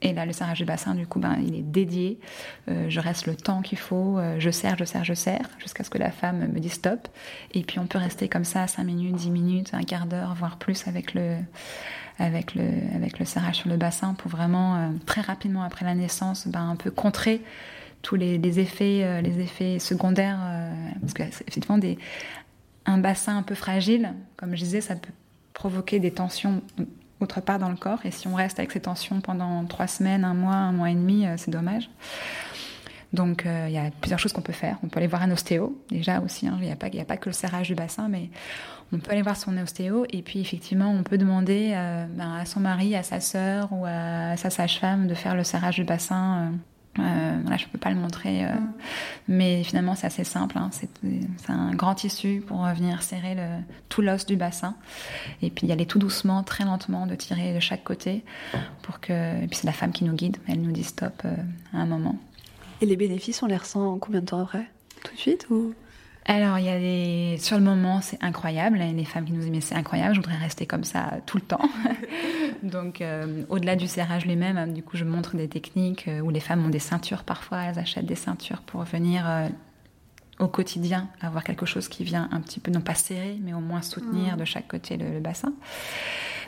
Et là, le serrage du bassin, du coup, ben, il est dédié. Euh, je reste le temps qu'il faut. Euh, je serre, je serre, je serre, jusqu'à ce que la femme me dise stop. Et puis, on peut rester comme ça 5 minutes, 10 minutes, un quart d'heure, voire plus avec le, avec le, avec le serrage sur le bassin pour vraiment, euh, très rapidement après la naissance, ben, un peu contrer tous les, les effets, les effets secondaires. parce que, effectivement, des, un bassin un peu fragile, comme je disais, ça peut provoquer des tensions autre part dans le corps. Et si on reste avec ces tensions pendant trois semaines, un mois, un mois et demi, euh, c'est dommage. Donc euh, il y a plusieurs choses qu'on peut faire. On peut aller voir un ostéo déjà aussi. Hein. Il n'y a, pas, a pas que le serrage du bassin, mais on peut aller voir son ostéo. Et puis effectivement, on peut demander euh, ben, à son mari, à sa sœur ou à sa sage-femme de faire le serrage du bassin là, je peux pas le montrer, euh, mm. mais finalement c'est assez simple. Hein. C'est un grand tissu pour venir serrer le, tout l'os du bassin, et puis y aller tout doucement, très lentement, de tirer de chaque côté, pour que. Et puis c'est la femme qui nous guide, elle nous dit stop euh, à un moment. Et les bénéfices, on les ressent combien de temps après? Tout de suite ou? Alors, il y a des... Sur le moment, c'est incroyable. Les femmes qui nous disent, mais c'est incroyable, je voudrais rester comme ça tout le temps. Donc, euh, au-delà du serrage lui-même, hein, du coup, je montre des techniques euh, où les femmes ont des ceintures parfois. Elles achètent des ceintures pour venir euh, au quotidien avoir quelque chose qui vient un petit peu, non pas serrer, mais au moins soutenir mmh. de chaque côté le, bassin.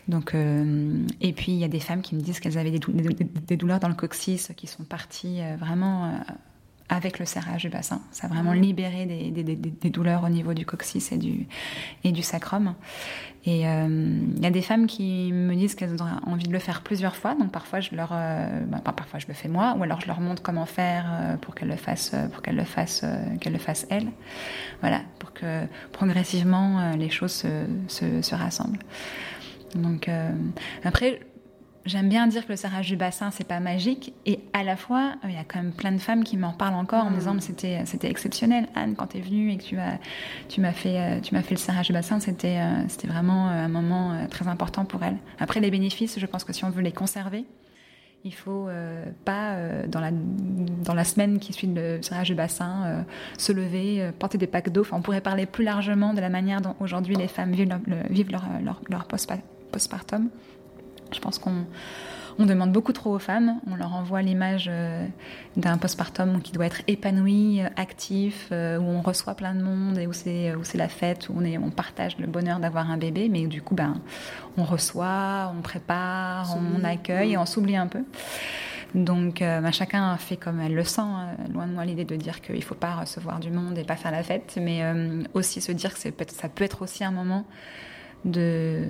Donc, et puis, il y a des femmes qui me disent qu'elles avaient des, des, douleurs dans le coccyx qui sont parties vraiment avec le serrage du bassin. Ça a vraiment libéré des, des, des, douleurs au niveau du coccyx et du, et du sacrum. Et euh, il y a des femmes qui me disent qu'elles ont envie de le faire plusieurs fois. Donc parfois je leur, euh, bah, parfois je le fais moi, ou alors je leur montre comment faire euh, pour qu'elles le fassent, pour qu'elles le fassent, qu'elles le fassent elles. Voilà, pour que progressivement les choses se, se, se rassemblent. Donc après, J'aime bien dire que le serrage du bassin, c'est pas magique. Et à la fois, il y a quand même plein de femmes qui m'en parlent encore en me disant, c'était, c'était exceptionnel. Anne, quand tu es venue et que tu, as, tu, m'as fait, euh, tu m'as fait le serrage du bassin, c'était, euh, c'était vraiment euh, un moment très important pour elles. Après, les bénéfices, je pense que si on veut les conserver, Il faut euh, pas, euh, dans, la, dans la semaine qui suit le serrage du bassin, euh, se lever, euh, porter des packs d'eau. Enfin, on pourrait parler plus largement de la manière dont aujourd'hui les femmes vivent leur, le- vivent leur, leur, leur postpa- postpartum. Je pense qu'on on demande beaucoup trop aux femmes. On leur envoie l'image euh, d'un postpartum qui doit être épanoui, euh, actif, euh, où on reçoit plein de monde et où c'est où c'est la fête, où on est on partage le bonheur d'avoir un bébé. Mais du coup, ben, on reçoit, on prépare, on accueille et on s'oublie un peu. Donc, euh, ben, chacun fait comme elle le sent. hein. Loin de moi l'idée de dire qu'il ne faut pas recevoir du monde et pas faire la fête, mais euh, aussi se dire que ça peut être aussi un moment de,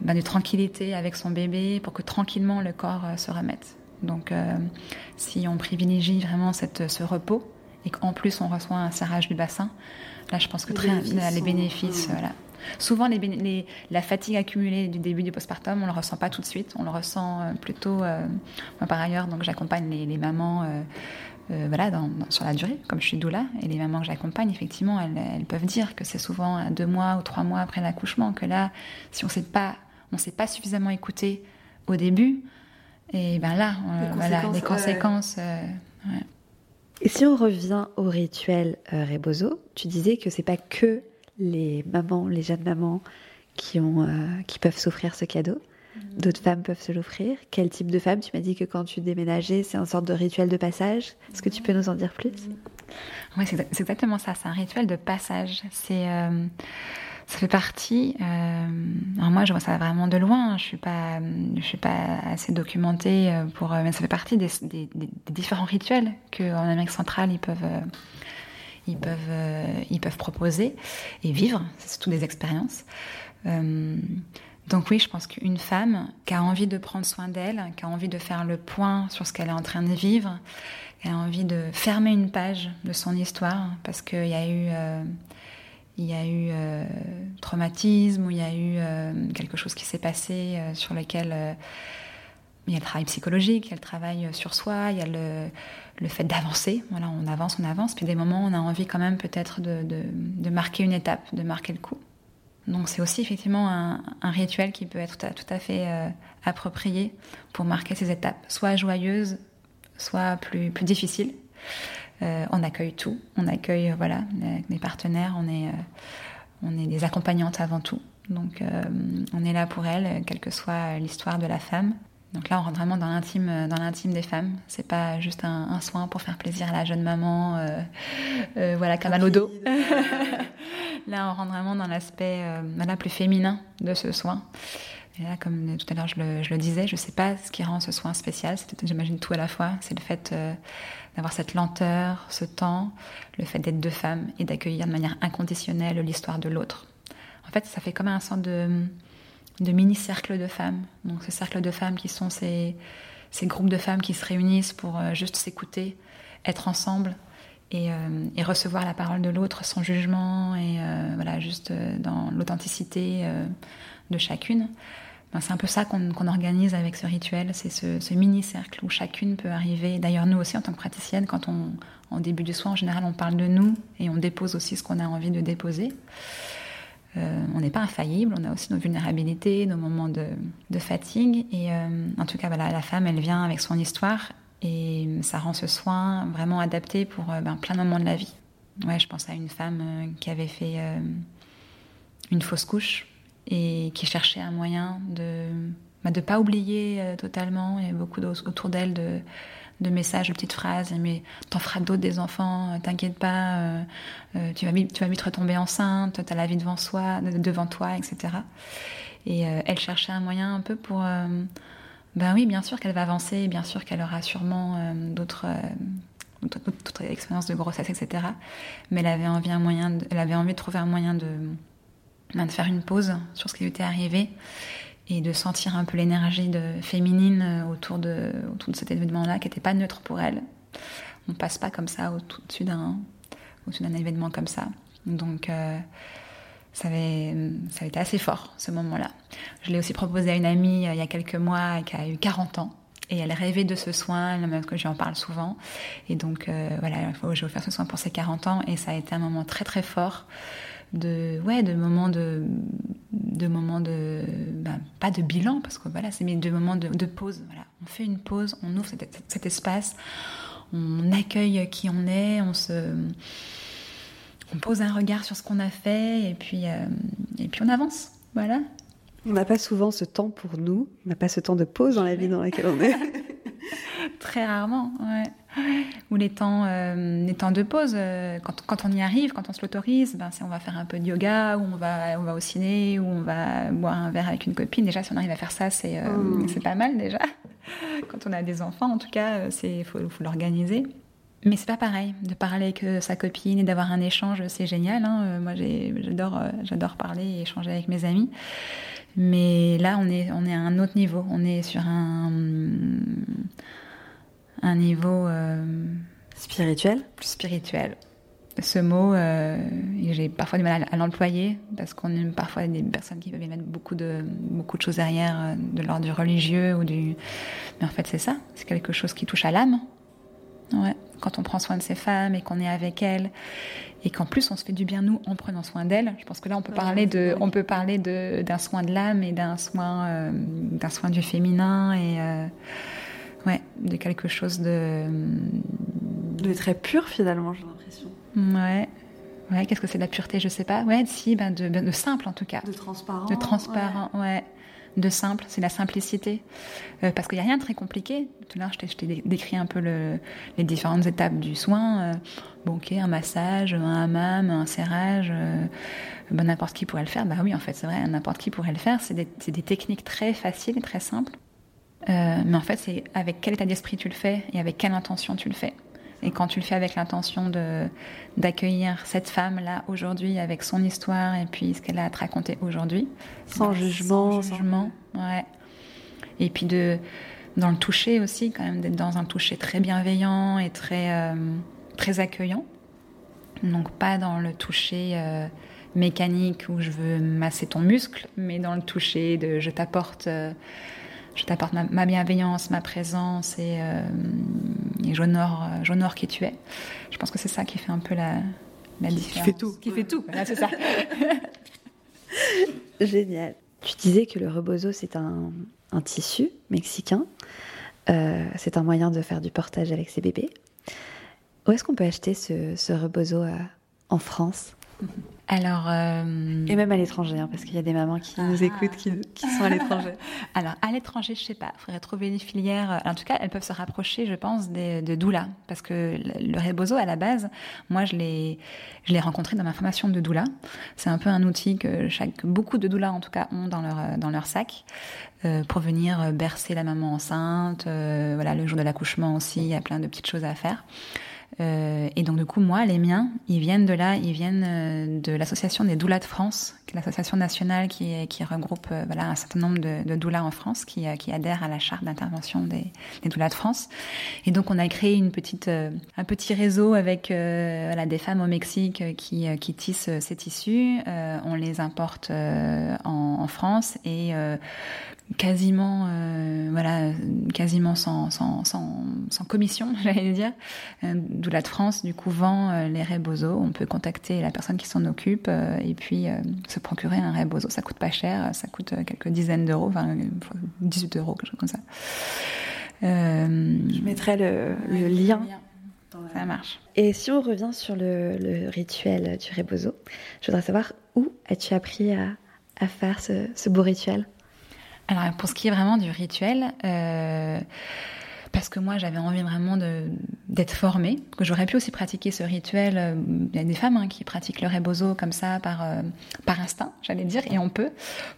ben, de tranquillité avec son bébé pour que tranquillement le corps euh, se remette. Donc, euh, si on privilégie vraiment cette, ce repos et qu'en plus on reçoit un serrage du bassin, là, je pense que Les très, bénéfices les sont- bénéfices, Mm. voilà. Souvent, les, les- la fatigue accumulée du début du postpartum, on le ressent pas tout de suite. On le ressent euh, plutôt. euh, moi, par ailleurs, donc j'accompagne les, les mamans. Euh, euh, voilà, dans- dans- sur la durée, comme je suis doula, et les mamans que j'accompagne, effectivement, elles, elles peuvent dire que c'est souvent à deux mois ou trois mois après l'accouchement que là, si on ne s'est pas, on s'est pas suffisamment écouté au début, et ben là, euh, Les voilà, conséquences, les conséquences. euh, ouais. Et si on revient au rituel euh, Rebozo, tu disais que c'est pas que les mamans, les jeunes mamans qui, ont, euh, qui peuvent s'offrir ce cadeau. D'autres femmes peuvent se l'offrir. Quel type de femme? Tu m'as dit que quand tu déménageais, c'est une sorte de rituel de passage. Est-ce que tu peux nous en dire plus? Oui, c'est exactement ça. C'est un rituel de passage. C'est, euh, ça fait partie. euh, alors moi, je vois ça vraiment de loin. Je suis pas, je suis pas assez documentée euh, pour, mais ça fait partie des, différents rituels que en Amérique centrale ils peuvent, ils peuvent, ils peuvent proposer et vivre. C'est surtout des expériences. Donc oui, je pense qu'une femme qui a envie de prendre soin d'elle, qui a envie de faire le point sur ce qu'elle est en train de vivre, qui a envie de fermer une page de son histoire, parce qu'il y a eu, euh, euh, traumatisme ou il y a eu euh, quelque chose qui s'est passé sur lequel il y a le travail psychologique, il y a le travail sur soi, il y a le, fait d'avancer. Voilà, on avance, on avance, puis des moments, on a envie quand même peut-être de marquer une étape, de marquer le coup. Donc c'est aussi effectivement un, rituel qui peut être tout à, fait euh, approprié pour marquer ces étapes, soit joyeuses, soit plus, difficiles. Euh, on accueille tout, on accueille euh, voilà des partenaires, on est, on est des accompagnantes avant tout. Donc on est là pour elles, quelle que soit l'histoire de la femme. Donc là, on rentre vraiment dans l'intime, dans l'intime des femmes. C'est pas juste un, un soin pour faire plaisir à la jeune maman, euh, euh, voilà, a mal au dos. là, on rentre vraiment dans l'aspect euh, plus féminin de ce soin. Et là, comme tout à l'heure je le, je le disais, je sais pas ce qui rend ce soin spécial. C'est, j'imagine tout à la fois. C'est le fait euh, d'avoir cette lenteur, ce temps, le fait d'être deux femmes et d'accueillir de manière inconditionnelle l'histoire de l'autre. En fait, ça fait comme un sorte de de mini-cercles de femmes. Donc ces cercles de femmes qui sont ces, ces groupes de femmes qui se réunissent pour euh, juste s'écouter, être ensemble et, euh, et recevoir la parole de l'autre sans jugement et euh, voilà juste euh, dans l'authenticité euh, de chacune. Ben, c'est un peu ça qu'on qu'on organise avec ce rituel, c'est ce, ce mini-cercle où chacune peut arriver. D'ailleurs, nous aussi, en tant que praticienne, quand on, en début du soin, en général, on parle de nous et on dépose aussi ce qu'on a envie de déposer. Euh, on n'est pas infaillible, on a aussi nos vulnérabilités, nos moments de, fatigue. Et euh, en tout cas, la femme, elle vient avec son histoire et ça rend ce soin vraiment adapté pour euh, ben, plein de moments de la vie. Ouais, je pense à une femme qui avait fait une fausse couche et qui cherchait un moyen de ne bah, pas oublier totalement. Il y a beaucoup autour d'elle de, de messages, de petites phrases, mais t'en feras d'autres des enfants, euh, t'inquiète pas, euh, euh, tu, vas vite, tu vas vite retomber enceinte, t'as la vie devant, soi, devant toi, etc. Et elle cherchait un moyen un peu pour... ben oui, bien sûr qu'elle va avancer, bien sûr qu'elle aura sûrement d'autres... d'autres expériences de grossesse, etc. Mais elle avait envie, un moyen de, elle avait envie de trouver un moyen de, ben, de faire une pause sur ce qui lui était arrivé et de sentir un peu l'énergie féminine autour de, autour de cet événement-là qui n'était pas neutre pour elle. On passe pas comme ça au-dessus d'un au d'un événement comme ça. Donc euh, ça avait, ça avait été assez fort ce moment-là. Je l'ai aussi proposé à une amie euh, il y a quelques mois qui a eu 40 ans. Et elle rêvait de ce soin, même que j'en parle souvent. Et donc, euh, voilà, vais faire ce soin pour ses 40 ans. Et ça a été un moment très, très fort de ouais de moments de de moments de ben, pas de bilan parce que voilà c'est mais de moments de, de pause voilà on fait une pause, on ouvre cet, cet espace, on accueille qui on est, on se on pose un regard sur ce qu'on a fait et puis, euh, et puis on avance. Voilà. On n'a pas souvent ce temps pour nous, on n'a pas ce temps de pause dans la vie dans laquelle on est. Très rarement, ouais. Ou les temps, euh, les temps de pause, euh, quand, quand, on y arrive, quand on se l'autorise, ben, on va faire un peu de yoga, ou on va, on va au ciné, ou on va boire un verre avec une copine. Déjà, si on arrive à faire ça, c'est mmh. c'est pas mal déjà. Quand on a des enfants, en tout cas, il faut, faut l'organiser. Mais c'est pas pareil de parler avec euh, sa copine et d'avoir un échange, c'est génial. Hein. Euh, moi, j'adore, euh, j'adore parler et échanger avec mes amis. Mais là, on est, on est à un autre niveau. On est sur un, un niveau spirituel? Plus spirituel. Ce mot, j'ai parfois du mal à, l'employer parce qu'on est parfois des personnes qui peuvent y mettre beaucoup de, beaucoup de choses derrière, de l'ordre du religieux ou du. Mais en fait, c'est ça. C'est quelque chose qui touche à l'âme. Ouais quand on prend soin de ces femmes et qu'on est avec elles et qu'en plus on se fait du bien nous en prenant soin d'elles. Je pense que là on peut parler de, on peut parler de d'un soin de l'âme et d'un soin euh, d'un soin du féminin et euh, ouais de quelque chose de de très pur finalement j'ai l'impression. Ouais. Ouais, qu'est-ce que c'est de la pureté? Je sais pas. Ouais, si, ben de, de simple en tout cas. De transparent. De transparent, ouais de simple, c'est la simplicité. Euh, parce qu'il n'y a rien de très compliqué. Tout à l'heure, je t'ai décrit un peu les différentes étapes du soin. Euh, bon, ok, un massage, un hammam, un serrage, euh, ben, n'importe qui pourrait le faire. Bah oui, en fait, c'est vrai, n'importe qui pourrait le faire. C'est des, des, techniques très faciles et très simples. mais en fait, c'est avec quel état d'esprit tu le fais et avec quelle intention tu le fais. Et quand tu le fais avec l'intention de d'accueillir cette femme là aujourd'hui avec son histoire et puis ce qu'elle a à te raconter aujourd'hui, sans jugement, sans jugement, ouais. Et puis de dans le toucher aussi quand même d'être dans un toucher très bienveillant et très euh, très accueillant. Donc pas dans le toucher euh, mécanique où je veux masser ton muscle, mais dans le toucher de je t'apporte euh, je t'apporte ma, bienveillance, ma présence et, euh, et j'honore, qui tu es. Je pense que c'est ça qui fait un peu la, la différence. Qui fait tout. Qui fait tout, c'est ça. Génial. Tu disais que le rebozo, c'est un, un, tissu mexicain. Euh, c'est un moyen de faire du portage avec ses bébés. Où est-ce qu'on peut acheter ce, ce rebozo euh, en France? Alors, euh, et même à l'étranger, hein, parce qu'il y a des mamans qui nous ah. écoutent, qui, sont à l'étranger. Alors, à l'étranger, je sais pas. Il faudrait trouver des filières. En tout cas, elles peuvent se rapprocher, je pense, des, de doula, parce que le rebozo, à la base, moi, je l'ai, je l'ai rencontré dans ma formation de doula. C'est un peu un outil que chaque, beaucoup de doulas, en tout cas, ont dans leur dans leur sac euh, pour venir bercer la maman enceinte. Euh, voilà, le jour de l'accouchement aussi, il y a plein de petites choses à faire. Euh, et donc du coup, moi, les miens, ils viennent de là, ils viennent euh, de l'association des doulas de France, qui est l'association nationale qui, regroupe euh, un certain nombre de, de doulas en France, qui, qui adhèrent à la charte d'intervention des, des doulas de France. Et donc on a créé un petit réseau avec des femmes au Mexique qui, qui tissent ces tissus. on les importe en, en, France et quasiment euh, voilà quasiment sans, sans, sans, sans commission j'allais dire. Euh, d'où la de France du coup vend euh, les rebozo on peut contacter la personne qui s'en occupe euh, et puis se procurer un rebozo ça coûte pas cher ça coûte quelques dizaines d'euros enfin 18 euros quelque chose comme ça. Je mettrai le, le lien. ça marche. Et si on revient sur le, le rituel du rebozo, je voudrais savoir où as-tu appris à, à faire ce, ce beau rituel? Alors pour ce qui est vraiment du rituel, euh, parce que moi j'avais envie vraiment d'être formée, que j'aurais pu aussi pratiquer ce rituel. Euh, il y a des femmes hein, qui pratiquent le rebozo comme ça par euh, par instinct, j'allais dire, et on peut.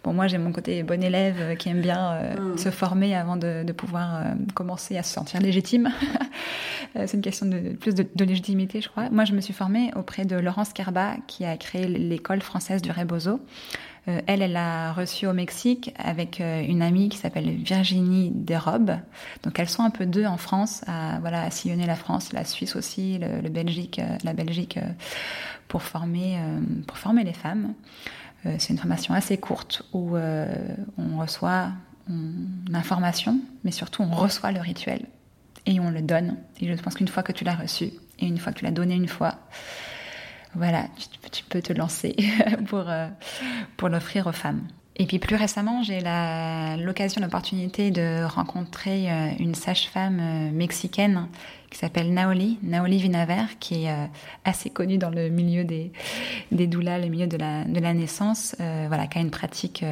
Bon moi j'ai mon côté bon élève euh, qui aime bien euh, mmh. se former avant de, de pouvoir commencer à se sentir légitime. C'est une question de plus de, de, légitimité, je crois. Moi je me suis formée auprès de Laurence Carba qui a créé l'école française du rebozo. Euh, elle, elle a reçu au Mexique avec euh, une amie qui s'appelle Virginie Desrobes. Donc elles sont un peu deux en France, à voilà à sillonner la France, la Suisse aussi, le, le Belgique, euh, la Belgique pour former pour former les femmes. C'est une formation assez courte où on reçoit l'information, mais surtout on reçoit le rituel et on le donne. Et je pense qu'une fois que tu l'as reçu et une fois que tu l'as donné une fois, voilà, tu, peux te lancer pour, euh, pour l'offrir aux femmes. Et puis plus récemment, j'ai l'occasion, l'opportunité de rencontrer une sage-femme mexicaine qui s'appelle Naoli, Naoli Vinaver, qui est assez connue dans le milieu des, des doulas, le milieu de la, de la naissance, voilà, qui a une pratique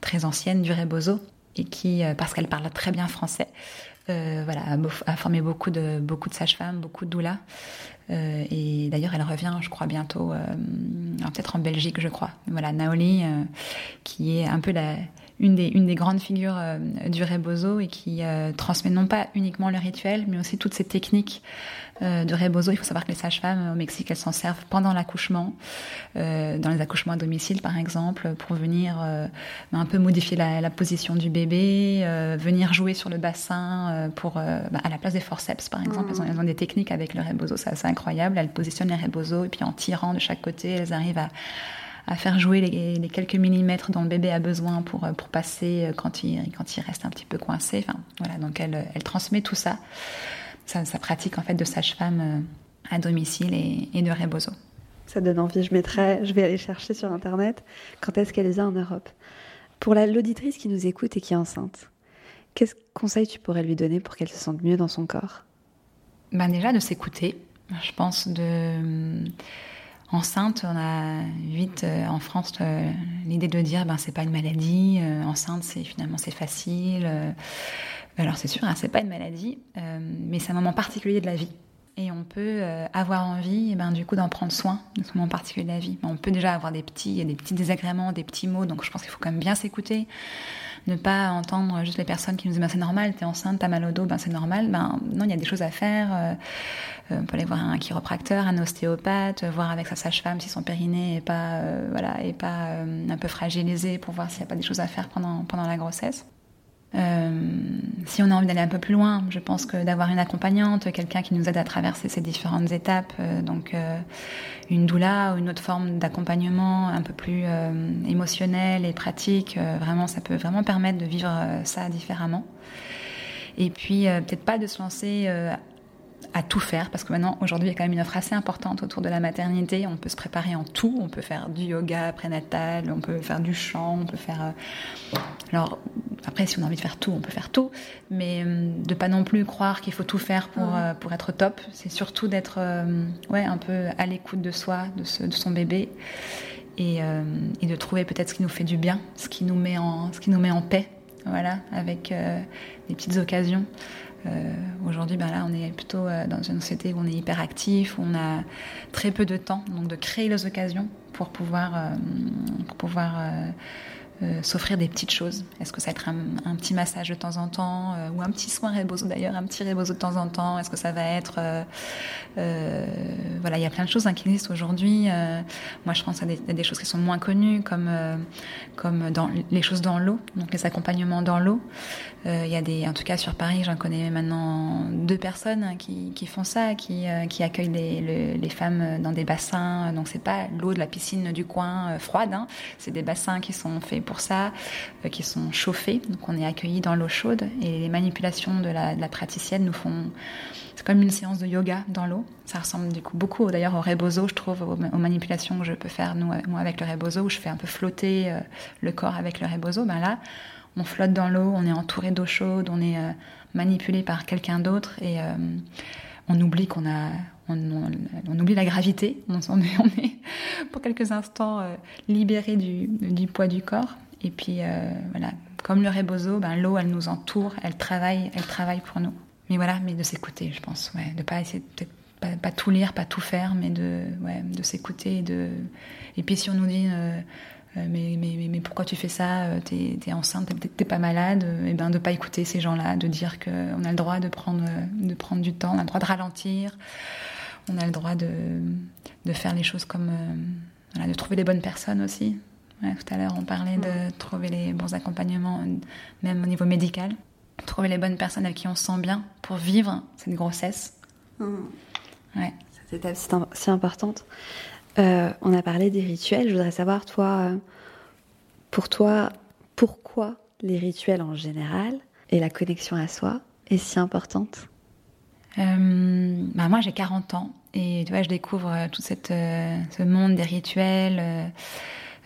très ancienne du rebozo et qui, parce qu'elle parle très bien français, euh, voilà, a, formé beaucoup de, beaucoup de sages-femmes, beaucoup de doulas. Euh, et d'ailleurs, elle revient, je crois, bientôt, euh, peut-être en Belgique, je crois. Voilà, Naoli, qui est un peu la, une des, une des grandes figures euh, du Rebozo et qui euh, transmet non pas uniquement le rituel, mais aussi toutes ces techniques euh, de Rebozo. Il faut savoir que les sages-femmes au Mexique, elles s'en servent pendant l'accouchement, dans les accouchements à domicile par exemple, pour venir un peu modifier la, position du bébé, venir jouer sur le bassin pour, bah, à la place des forceps par exemple. Elles, ont, elles, ont, des techniques avec le Rebozo, c'est assez incroyable. Elles positionnent les Rebozo et puis en tirant de chaque côté, elles arrivent à à faire jouer les, quelques millimètres dont le bébé a besoin pour, euh, pour passer euh, quand il, quand il reste un petit peu coincé. Enfin, voilà, donc elle, elle transmet tout ça, sa, pratique en fait de sage-femme euh, à domicile et, et de rebozo. Ça donne envie, je mettrai, je vais aller chercher sur internet quand est-ce qu'elle les a en Europe. Pour l'auditrice qui nous écoute et qui est enceinte, quels conseils tu pourrais lui donner pour qu'elle se sente mieux dans son corps? Ben Déjà de s'écouter, je pense de enceinte, on a vite euh, en France euh, l'idée de dire ben c'est pas une maladie, euh, enceinte c'est finalement c'est facile. alors c'est sûr, hein, c'est pas une maladie, mais c'est un moment particulier de la vie. Et on peut avoir envie, et ben, du coup, d'en prendre soin de ce moment particulier de la vie. On peut déjà avoir des petits, des petits désagréments, des petits mots, donc je pense qu'il faut quand même bien s'écouter ne pas entendre juste les personnes qui nous disent ben, c'est normal, t'es enceinte, t'as mal au dos, ben c'est normal. Ben non, il y a des choses à faire. Euh, euh, on peut aller voir un chiropracteur, un ostéopathe, voir avec sa sage-femme si son périnée est pas euh, voilà est pas un peu fragilisé pour voir s'il n'y a pas des choses à faire pendant pendant la grossesse. Euh, si on a envie d'aller un peu plus loin, je pense que d'avoir une accompagnante, quelqu'un qui nous aide à traverser ces différentes étapes, euh, donc euh, une doula ou une autre forme d'accompagnement un peu plus émotionnel et pratique, vraiment, ça peut vraiment permettre de vivre ça différemment. Et puis, peut-être pas de se lancer à tout faire, parce que maintenant, aujourd'hui, il y a quand même une offre assez importante autour de la maternité. On peut se préparer en tout. On peut faire du yoga prénatal, on peut faire du chant, on peut faire. Euh, alors, après, si on a envie de faire tout, on peut faire tout. Mais euh, de pas non plus croire qu'il faut tout faire pour, euh, pour être top. C'est surtout d'être ouais, un peu à l'écoute de soi, de, de son bébé. Et, et de trouver peut-être ce qui nous fait du bien, ce qui nous met en, ce qui nous met en paix, voilà, avec des petites occasions. Euh, aujourd'hui, ben là, on est plutôt euh, dans une société où on est hyper actif, où on a très peu de temps, donc de créer les occasions pour pouvoir, euh, s'offrir des petites choses. Est-ce que ça va être un, petit massage de temps en temps ou un petit soin rebozo d'ailleurs, un petit rebozo de temps en temps? Est-ce que ça va être voilà, il y a plein de choses hein, qui existent aujourd'hui. moi, je pense à des, choses qui sont moins connues, comme les choses dans l'eau, donc les accompagnements dans l'eau. Il y a des, en tout cas sur Paris, j'en connais maintenant deux personnes hein, qui, qui, font ça, qui, qui accueillent les, femmes dans des bassins. Donc c'est pas l'eau de la piscine du coin froide, hein, c'est des bassins qui sont faits pour ça, euh, qui sont chauffés. Donc on est accueillis dans l'eau chaude et les manipulations de la, praticienne nous font. C'est comme une séance de yoga dans l'eau. Ça ressemble du coup beaucoup d'ailleurs au rebozo, je trouve, aux, manipulations que je peux faire moi avec le rebozo, où je fais un peu flotter euh, le corps avec le rebozo. Ben là, on flotte dans l'eau, on est entouré d'eau chaude, on est euh, manipulé par quelqu'un d'autre et on oublie qu'on a, on, oublie la gravité, on, est, pour quelques instants euh, libéré du, poids du corps. Et puis euh, voilà, comme le rebozo, ben, l'eau elle nous entoure, elle travaille, elle travaille pour nous. Mais voilà, mais de s'écouter, je pense, ouais, de pas essayer de pas, tout lire, pas tout faire, mais de, ouais, de s'écouter. De... Et puis si on nous dit euh, mais, mais, mais, pourquoi tu fais ça T'es es enceinte, t'es pas malade Et ben de pas écouter ces gens-là, de dire qu'on a le droit de prendre, de prendre du temps, on a le droit de ralentir, on a le droit de, de faire les choses comme. Euh, voilà, de trouver les bonnes personnes aussi. tout à l'heure, on parlait de trouver les bons accompagnements, même au niveau médical. Trouver les bonnes personnes avec qui on se sent bien pour vivre cette grossesse. Mmh. Ouais. Cette étape si importante. Euh, on a parlé des rituels. Je voudrais savoir, toi, euh, pour toi, pourquoi les rituels en général et la connexion à soi est si importante? Euh, bah moi, j'ai 40 ans et tu vois, je découvre tout ce monde des rituels.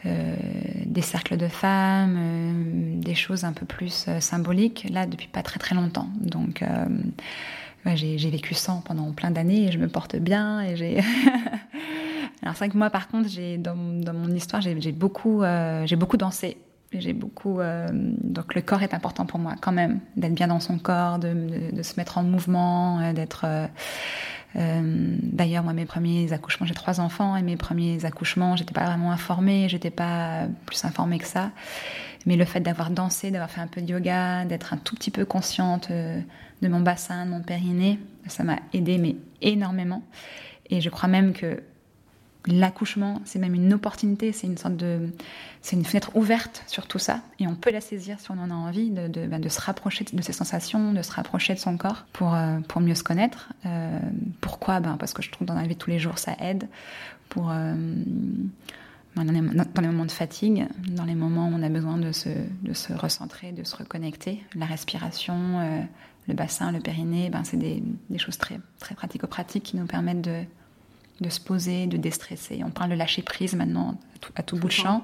des cercles de femmes, des choses un peu plus symboliques, là depuis pas très très longtemps. Donc j'ai vécu sans pendant plein d'années et je me porte bien et j'ai Alors c'est vrai que moi par contre, j'ai dans, mon histoire, j'ai beaucoup, euh, j'ai beaucoup dansé. J'ai beaucoup, euh, donc le corps est important pour moi quand même, d'être bien dans son corps, de, de, de se mettre en mouvement, euh, d'être. Euh, euh, D'ailleurs, moi, mes premiers accouchements, j'ai trois enfants et mes premiers accouchements, j'étais pas vraiment informée, j'étais pas plus informée que ça. Mais le fait d'avoir dansé, d'avoir fait un peu de yoga, d'être un tout petit peu consciente de mon bassin, de mon périnée, ça m'a aidé mais énormément. Et je crois même que l'accouchement, c'est même une opportunité, c'est une sorte de, c'est une fenêtre ouverte sur tout ça, et on peut la saisir si on en a envie, de, ben, se rapprocher de ses sensations, de se rapprocher de son corps pour, euh, pour mieux se connaître. Euh, pourquoi? Ben, Parce que je trouve dans la vie tous les jours, ça aide. Pour euh, ben, dans, les, moments de fatigue, dans les moments où on a besoin de se, de se recentrer, de se reconnecter, la respiration, le bassin, le périnée, ben, c'est des, des choses très, très pratico-pratiques qui nous permettent de de se poser, de déstresser. On parle de lâcher prise maintenant à tout, bout de champ.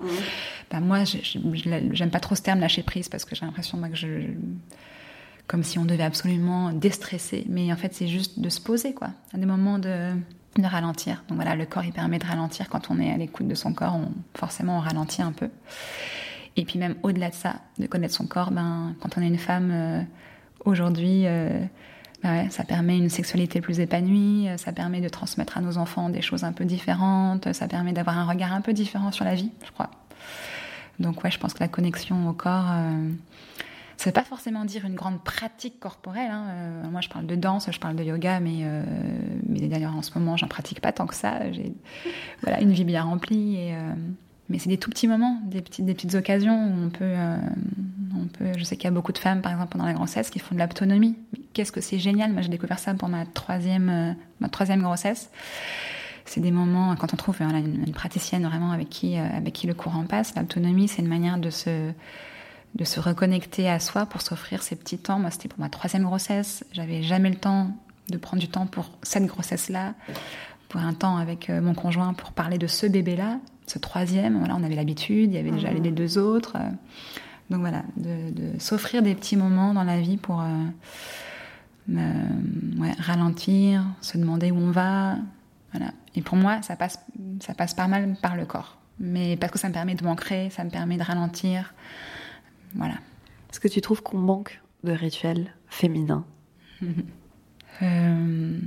Ben moi, j'aime pas trop ce terme lâcher prise parce que j'ai l'impression que je, comme si on devait absolument déstresser. Mais en fait, c'est juste de se poser, quoi. À des moments de, de ralentir. Donc voilà, le corps, il permet de ralentir. Quand on est à l'écoute de son corps, on, forcément, on ralentit un peu. Et puis même au-delà de ça, de connaître son corps, ben, quand on est une femme, euh, aujourd'hui, euh, ça permet une sexualité plus épanouie, euh, ça permet de transmettre à nos enfants des choses un peu différentes, ça permet d'avoir un regard un peu différent sur la vie, je crois. Donc ouais, je pense que la connexion au corps, euh, ça veut pas forcément dire une grande pratique corporelle. Hein. Euh, moi, je parle de danse, je parle de yoga, mais, euh, mais d'ailleurs en ce moment, j'en pratique pas tant que ça. J'ai voilà une vie bien remplie et mais c'est des tout petits moments, des petites, occasions où on peut, euh, on peut. Je sais qu'il y a beaucoup de femmes, par exemple, pendant la grossesse, qui font de l'autonomie. Qu'est-ce que c'est génial Moi, j'ai découvert ça pour ma troisième, euh, ma troisième grossesse. C'est des moments quand on trouve une, une, praticienne vraiment avec qui, euh, avec qui le courant passe. L'autonomie, c'est une manière de se, de se reconnecter à soi pour s'offrir ces petits temps. Moi, c'était pour ma troisième grossesse. J'avais jamais le temps de prendre du temps pour cette grossesse-là, pour un temps avec mon conjoint pour parler de ce bébé-là ce troisième, voilà, on avait l'habitude, il y avait déjà les deux autres. Donc voilà, de, de s'offrir des petits moments dans la vie pour euh, euh, ouais, ralentir, se demander où on va. Voilà. Et pour moi, ça passe, ça passe pas mal par le corps. Mais parce que ça me permet de m'ancrer, ça me permet de ralentir. Voilà. Est-ce que tu trouves qu'on manque de rituels féminins? Euh,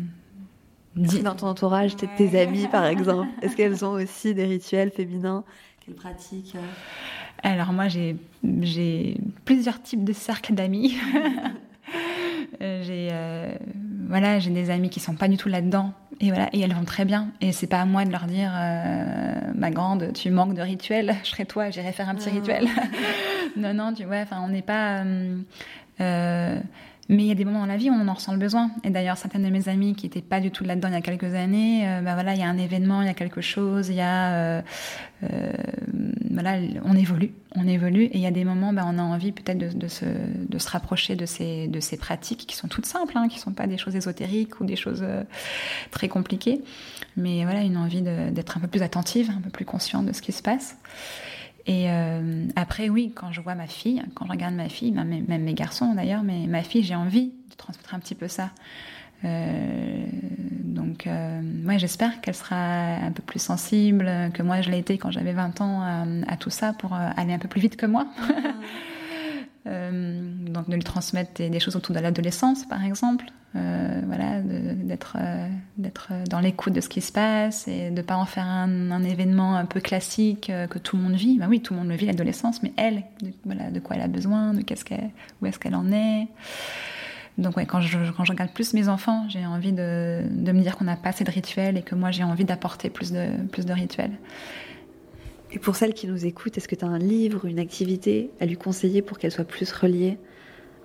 dans ton entourage, ouais. tes amies par exemple, est-ce qu'elles ont aussi des rituels féminins qu'elles pratiquent Alors moi j'ai plusieurs types de cercles d'amis. j'ai euh, voilà j'ai des amis qui sont pas du tout là-dedans et voilà et elles vont très bien et c'est pas à moi de leur dire euh, ma grande tu manques de rituels je serai toi j'irai faire un petit oh. rituel non non tu vois enfin on n'est pas euh, mais il y a des moments dans la vie où on en ressent le besoin. Et d'ailleurs, certaines de mes amies qui n'étaient pas du tout là-dedans il y a quelques années, euh, bah voilà, il y a un événement, il y a quelque chose, il y a, euh, euh, voilà, on évolue, on évolue. Et il y a des moments, bah, on a envie peut-être de, se, rapprocher de ces, pratiques qui sont toutes simples, hein, qui sont pas des choses ésotériques ou des choses très compliquées. Mais voilà, une envie d'être un peu plus attentive, un peu plus consciente de ce qui se passe. Et euh, après, oui, quand je vois ma fille, quand je regarde ma fille, même, même mes garçons d'ailleurs, mais ma fille, j'ai envie de transmettre un petit peu ça. Euh, donc, euh, ouais, j'espère qu'elle sera un peu plus sensible que moi je l'ai été quand j'avais 20 ans à, à, tout ça pour euh, aller un peu plus vite que moi. Euh, donc de lui transmettre des, choses autour de l'adolescence, par exemple. Euh, voilà, d'être euh, d'être dans l'écoute de ce qui se passe et de pas en faire un, événement un peu classique que tout le monde vit. Ben oui, tout le monde le vit l'adolescence, mais elle, de, voilà, de quoi elle a besoin, de qu'est-ce qu'elle, où est-ce qu'elle en est. Donc ouais, quand je, regarde plus mes enfants, j'ai envie de, de me dire qu'on n'a pas assez de rituels et que moi j'ai envie d'apporter plus de, plus de rituels. Et pour celles qui nous écoutent, est-ce que tu as un livre ou une activité à lui conseiller pour qu'elle soit plus reliée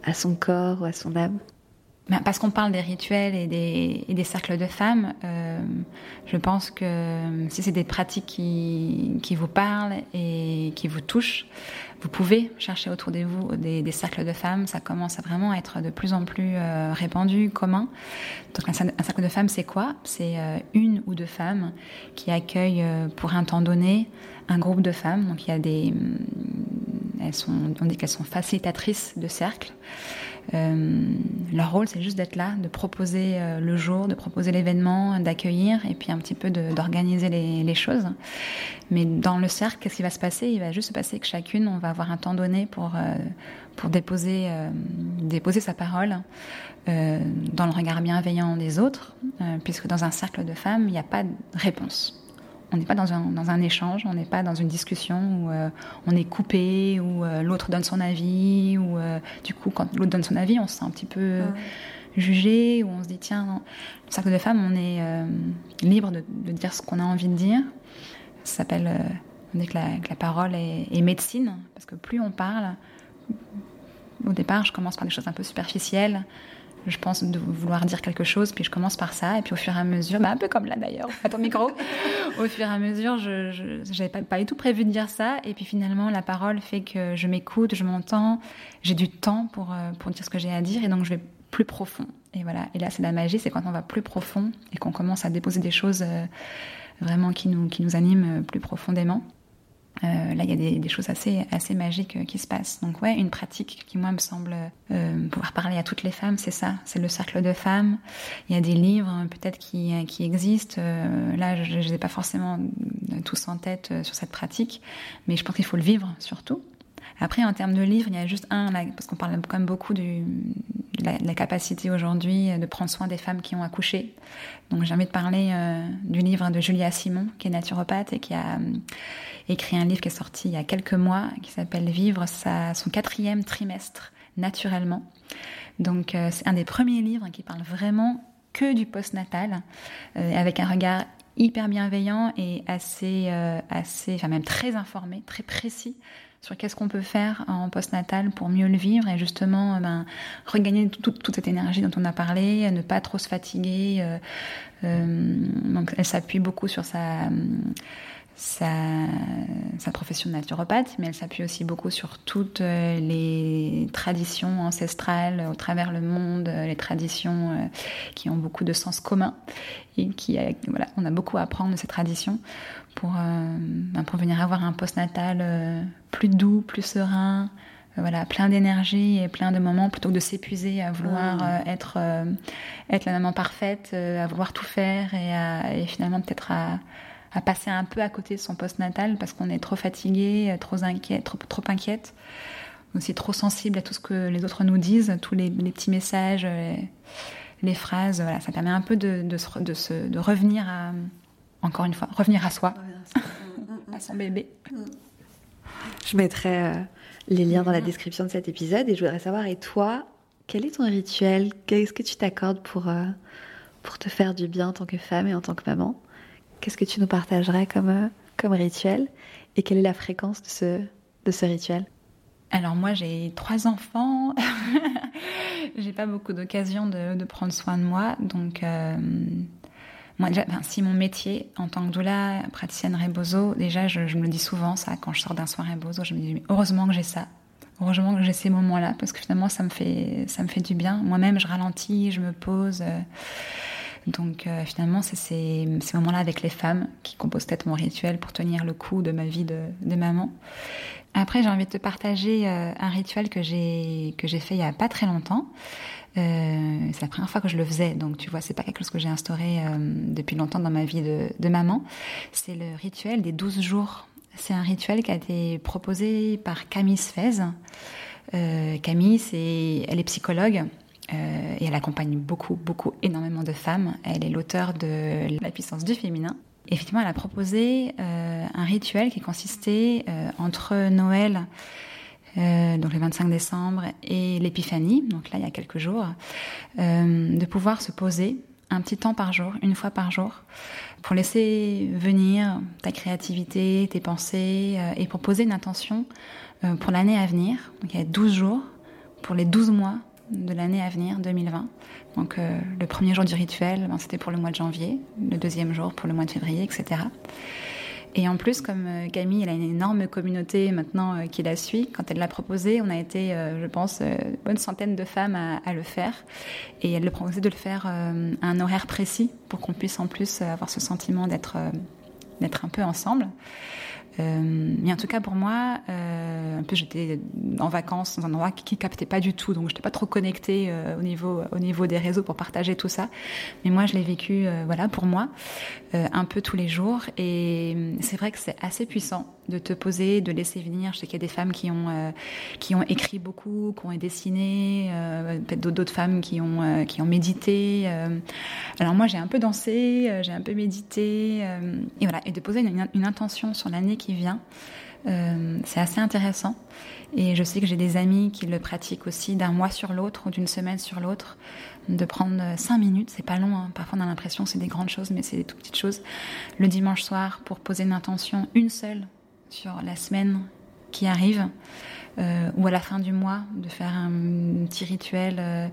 à son corps ou à son âme? Ben, parce qu'on parle des rituels et des, et des cercles de femmes, euh, je pense que si c'est des pratiques qui, qui, vous parlent et qui vous touchent, vous pouvez chercher autour de vous des, des, cercles de femmes. Ça commence à vraiment être de plus en plus euh, répandu, commun. Donc un, cercle de femmes, c'est quoi? C'est euh, une ou deux femmes qui accueillent euh, pour un temps donné un groupe de femmes. Donc il y a des, elles sont, on dit qu'elles sont facilitatrices de cercles. Euh, leur rôle, c'est juste d'être là, de proposer euh, le jour, de proposer l'événement, d'accueillir et puis un petit peu d'organiser les, choses. Mais dans le cercle, qu'est-ce qui va se passer? Il va juste se passer que chacune, on va avoir un temps donné pour, euh, pour déposer, déposer sa parole dans le regard bienveillant des autres, puisque dans un cercle de femmes, il n'y a pas de réponse on n'est pas dans un, dans un, échange, on n'est pas dans une discussion où euh, on est coupé, où euh, l'autre donne son avis, ou euh, du coup, quand l'autre donne son avis, on se sent un petit peu jugé, ou on se dit, tiens, dans le cercle de femmes, on est libre de, de, dire ce qu'on a envie de dire. Ça s'appelle, on dit que la, que la parole est, est, médecine, parce que plus on parle, au départ, je commence par des choses un peu superficielles, je pense de vouloir dire quelque chose, puis je commence par ça, et puis au fur et à mesure, bah un peu comme là d'ailleurs, à ton micro, au fur et à mesure, je n'avais pas, pas du tout prévu de dire ça, et puis finalement la parole fait que je m'écoute, je m'entends, j'ai du temps pour, euh, pour dire ce que j'ai à dire, et donc je vais plus profond. Et voilà, et là c'est la magie, c'est quand on va plus profond et qu'on commence à déposer des choses euh, vraiment qui nous, qui nous animent plus profondément. Euh, là, il y a des, des, choses assez, assez magiques euh, qui se passent. Donc, ouais, une pratique qui, moi, me semble euh, pouvoir parler à toutes les femmes, c'est ça. C'est le cercle de femmes. Il y a des livres, hein, peut-être, qui, qui existent. Euh, là, je ne les ai pas forcément tous en tête euh, sur cette pratique, mais je pense qu'il faut le vivre, surtout. Après, en termes de livres, il y a juste un, parce qu'on parle quand même beaucoup de, la, capacité aujourd'hui de prendre soin des femmes qui ont accouché. Donc, j'ai envie de parler euh, du livre de Julia Simon, qui est naturopathe et qui a euh, écrit un livre qui est sorti il y a quelques mois, qui s'appelle Vivre son quatrième trimestre naturellement. Donc, euh, c'est un des premiers livres qui parle vraiment que du postnatal, euh, avec un regard hyper bienveillant et assez, euh, assez, enfin même très informé, très précis sur qu'est-ce qu'on peut faire en postnatal pour mieux le vivre et justement ben, regagner toute, cette énergie dont on a parlé, ne pas trop se fatiguer. Euh, euh, donc elle s'appuie beaucoup sur sa sa, sa, profession de naturopathe, mais elle s'appuie aussi beaucoup sur toutes les traditions ancestrales au travers le monde, les traditions qui ont beaucoup de sens commun et qui, voilà, on a beaucoup à apprendre de ces traditions pour, euh, pour venir avoir un postnatal euh, plus doux, plus serein, euh, voilà, plein d'énergie et plein de moments plutôt que de s'épuiser à vouloir être, être la maman parfaite, à vouloir tout faire et, à, et finalement peut-être à à passer un peu à côté de son postnatal parce qu'on est trop fatigué, trop inquiète, trop, trop inquiète, aussi trop sensible à tout ce que les autres nous disent, tous les, les petits messages, les, les, phrases. Voilà, ça permet un peu de, de, se, de, se, de revenir à, encore une fois, revenir à soi, à son bébé. Je mettrai euh, les liens dans la description de cet épisode et je voudrais savoir, et toi, quel est ton rituel? Qu'est-ce que tu t'accordes pour, euh, pour te faire du bien en tant que femme et en tant que maman? Qu'est-ce que tu nous partagerais comme, euh, comme rituel Et quelle est la fréquence de ce, de ce rituel? Alors moi j'ai trois enfants, j'ai pas beaucoup d'occasions de, prendre soin de moi, donc euh, moi déjà, ben, si mon métier en tant que doula, praticienne rebozo, déjà je, me le dis souvent ça quand je sors d'un soin rebozo, je me dis heureusement que j'ai ça, heureusement que j'ai ces moments-là parce que finalement ça me fait ça me fait du bien. Moi-même je ralentis, je me pose. Euh, donc euh, finalement, c'est ces, moments-là avec les femmes qui composent peut-être mon rituel pour tenir le coup de ma vie de, maman. Après, j'ai envie de te partager euh, un rituel que j'ai que j'ai fait il y a pas très longtemps. Euh, c'est la première fois que je le faisais, donc tu vois, c'est pas quelque chose que j'ai instauré depuis longtemps dans ma vie de, de maman. C'est le rituel des 12 jours. C'est un rituel qui a été proposé par Camille Sfez. Camille, c'est, elle est psychologue. Euh, et elle accompagne beaucoup, beaucoup, énormément de femmes. Elle est l'auteur de La puissance du féminin. Effectivement, elle a proposé euh, un rituel qui consistait euh, entre Noël, donc le 25 décembre, et l'Épiphanie, donc là il y a quelques jours, de pouvoir se poser un petit temps par jour, une fois par jour, pour laisser venir ta créativité, tes pensées, et pour poser une intention pour l'année à venir. Donc il y a 12 jours, pour les 12 mois de l'année à venir, 2020. Donc euh, le premier jour du rituel, ben, c'était pour le mois de janvier, le deuxième jour pour le mois de février, etc. Et en plus, comme euh, Camille, elle a une énorme communauté maintenant euh, qui la suit, quand elle l'a proposé, on a été, je pense, une bonne centaine de femmes à, le faire. Et elle le proposait de le faire à un horaire précis pour qu'on puisse en plus avoir ce sentiment d'être d'être un peu ensemble. Euh, mais en tout cas pour moi, euh, un peu j'étais en vacances dans un endroit qui, captait pas du tout, donc je n'étais pas trop connectée euh, au niveau au niveau des réseaux pour partager tout ça. Mais moi je l'ai vécu euh, voilà pour moi euh, un peu tous les jours et c'est vrai que c'est assez puissant de te poser, de laisser venir. Je sais qu'il y a des femmes qui ont euh, qui ont écrit beaucoup, qui ont dessiné, peut-être d'autres femmes qui ont qui ont médité. alors moi j'ai un peu dansé, j'ai un peu médité et voilà et de poser une, intention sur l'année qui vient. Euh, c'est assez intéressant. Et je sais que j'ai des amis qui le pratiquent aussi d'un mois sur l'autre ou d'une semaine sur l'autre, de prendre cinq minutes, c'est pas long, hein. parfois on a l'impression que c'est des grandes choses, mais c'est des tout petites choses, le dimanche soir pour poser une intention, une seule, sur la semaine qui arrive, euh, ou à la fin du mois, de faire un petit rituel. Euh,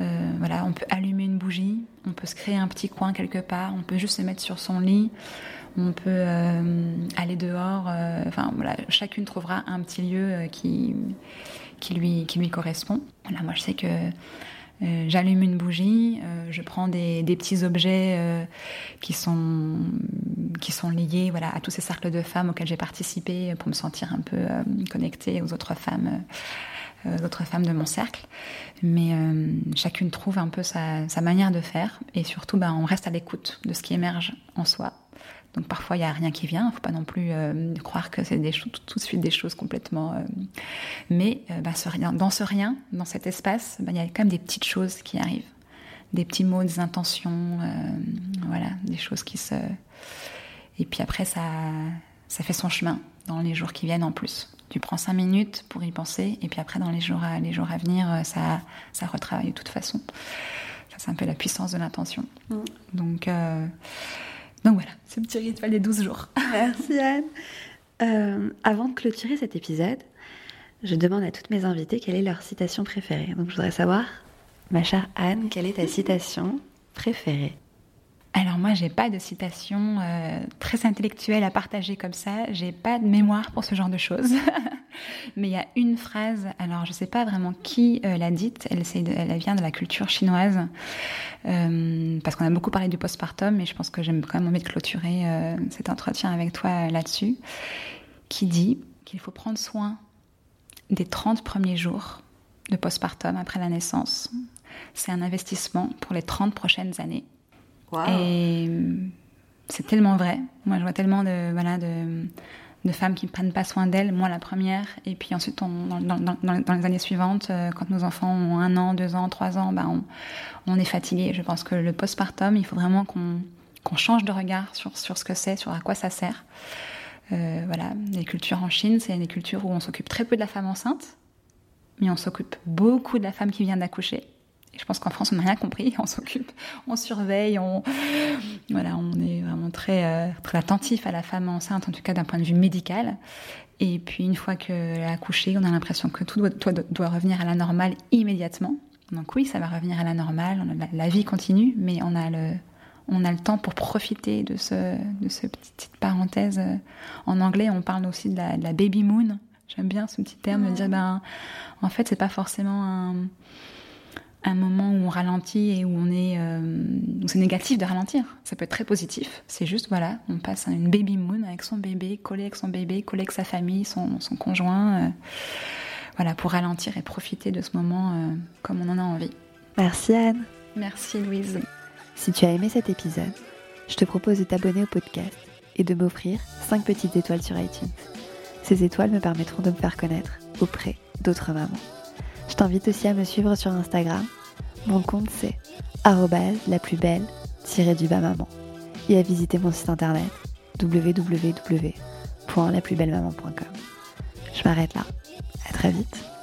euh, voilà, on peut allumer une bougie, on peut se créer un petit coin quelque part, on peut juste se mettre sur son lit, on peut aller dehors. Enfin voilà, chacune trouvera un petit lieu qui qui lui qui lui correspond. Voilà, moi je sais que euh, j'allume une bougie, euh, je prends des, petits objets euh, qui sont qui sont liés voilà à tous ces cercles de femmes auxquels j'ai participé pour me sentir un peu connectée aux autres femmes femmes de mon cercle. Mais chacune trouve un peu sa, manière de faire et surtout, ben, on reste à l'écoute de ce qui émerge en soi. Donc parfois il n'y a rien qui vient, il ne faut pas non plus euh, croire que c'est tout, tout, de suite des choses complètement. Euh, mais ce rien, dans ce rien, dans cet espace, ben, il y a quand même des petites choses qui arrivent, des petits mots, des intentions, voilà, des choses qui se. Et puis après ça, ça fait son chemin dans les jours qui viennent en plus. Tu prends cinq minutes pour y penser, et puis après, dans les jours à, les jours à venir, euh, ça, ça retravaille de toute façon. Ça, c'est un peu la puissance de l'intention. Mm. Donc, euh, donc voilà, ce petit rituel des 12 jours. Merci Anne. Euh, avant de clôturer cet épisode, je demande à toutes mes invitées quelle est leur citation préférée. Donc je voudrais savoir, ma chère Anne, quelle est ta citation préférée? Alors moi, j'ai pas de citation euh, très intellectuelle à partager comme ça. J'ai pas de mémoire pour ce genre de choses. Mais il y a une phrase. Alors je sais pas vraiment qui euh, l'a dite. Elle, vient de la culture chinoise euh, parce qu'on a beaucoup parlé du postpartum. Mais je pense que j'aime quand même envie de clôturer cet entretien avec toi là-dessus. Qui dit qu'il faut prendre soin des 30 premiers jours de postpartum après la naissance. C'est un investissement pour les 30 prochaines années. Et c'est tellement vrai. Moi, je vois tellement de, femmes qui ne prennent pas soin d'elles, moi la première, et puis ensuite dans, les années suivantes, euh, quand nos enfants ont un an, deux ans, trois ans, ben on, est fatigué. Je pense que le postpartum, il faut vraiment qu'on qu change de regard sur, sur ce que c'est, sur à quoi ça sert. Euh, voilà, les cultures en Chine, c'est des cultures où on s'occupe très peu de la femme enceinte, mais on s'occupe beaucoup de la femme qui vient d'accoucher. Et je pense qu'en France, on n'a rien compris. On s'occupe, on surveille, on, voilà, on est vraiment très, euh, très attentif à la femme enceinte, en tout cas d'un point de vue médical. Et puis, une fois qu'elle a accouché, on a l'impression que tout doit, doit, doit, revenir à la normale immédiatement. Donc oui, ça va revenir à la normale, la, la vie continue, mais on a le, on a le temps pour profiter de ce, de ce petite parenthèse. En anglais, on parle aussi de la, de la baby moon. J'aime bien ce petit terme, de dire ben, en fait, c'est pas forcément un un moment où on ralentit et où on est euh, c'est négatif de ralentir. Ça peut être très positif. C'est juste voilà, on passe à une baby moon avec son bébé, collé avec son bébé, collé avec sa famille, son, son conjoint, euh, voilà pour ralentir et profiter de ce moment euh, comme on en a envie. Merci Anne. Merci Louise. Si tu as aimé cet épisode, je te propose de t'abonner au podcast et de m'offrir 5 petites étoiles sur iTunes. Ces étoiles me permettront de me faire connaître auprès d'autres mamans. Je t'invite aussi à me suivre sur Instagram. Mon compte c'est la plus belle du bas maman et à visiter mon site internet www.laplusbellemaman.com. Je m'arrête là. À très vite.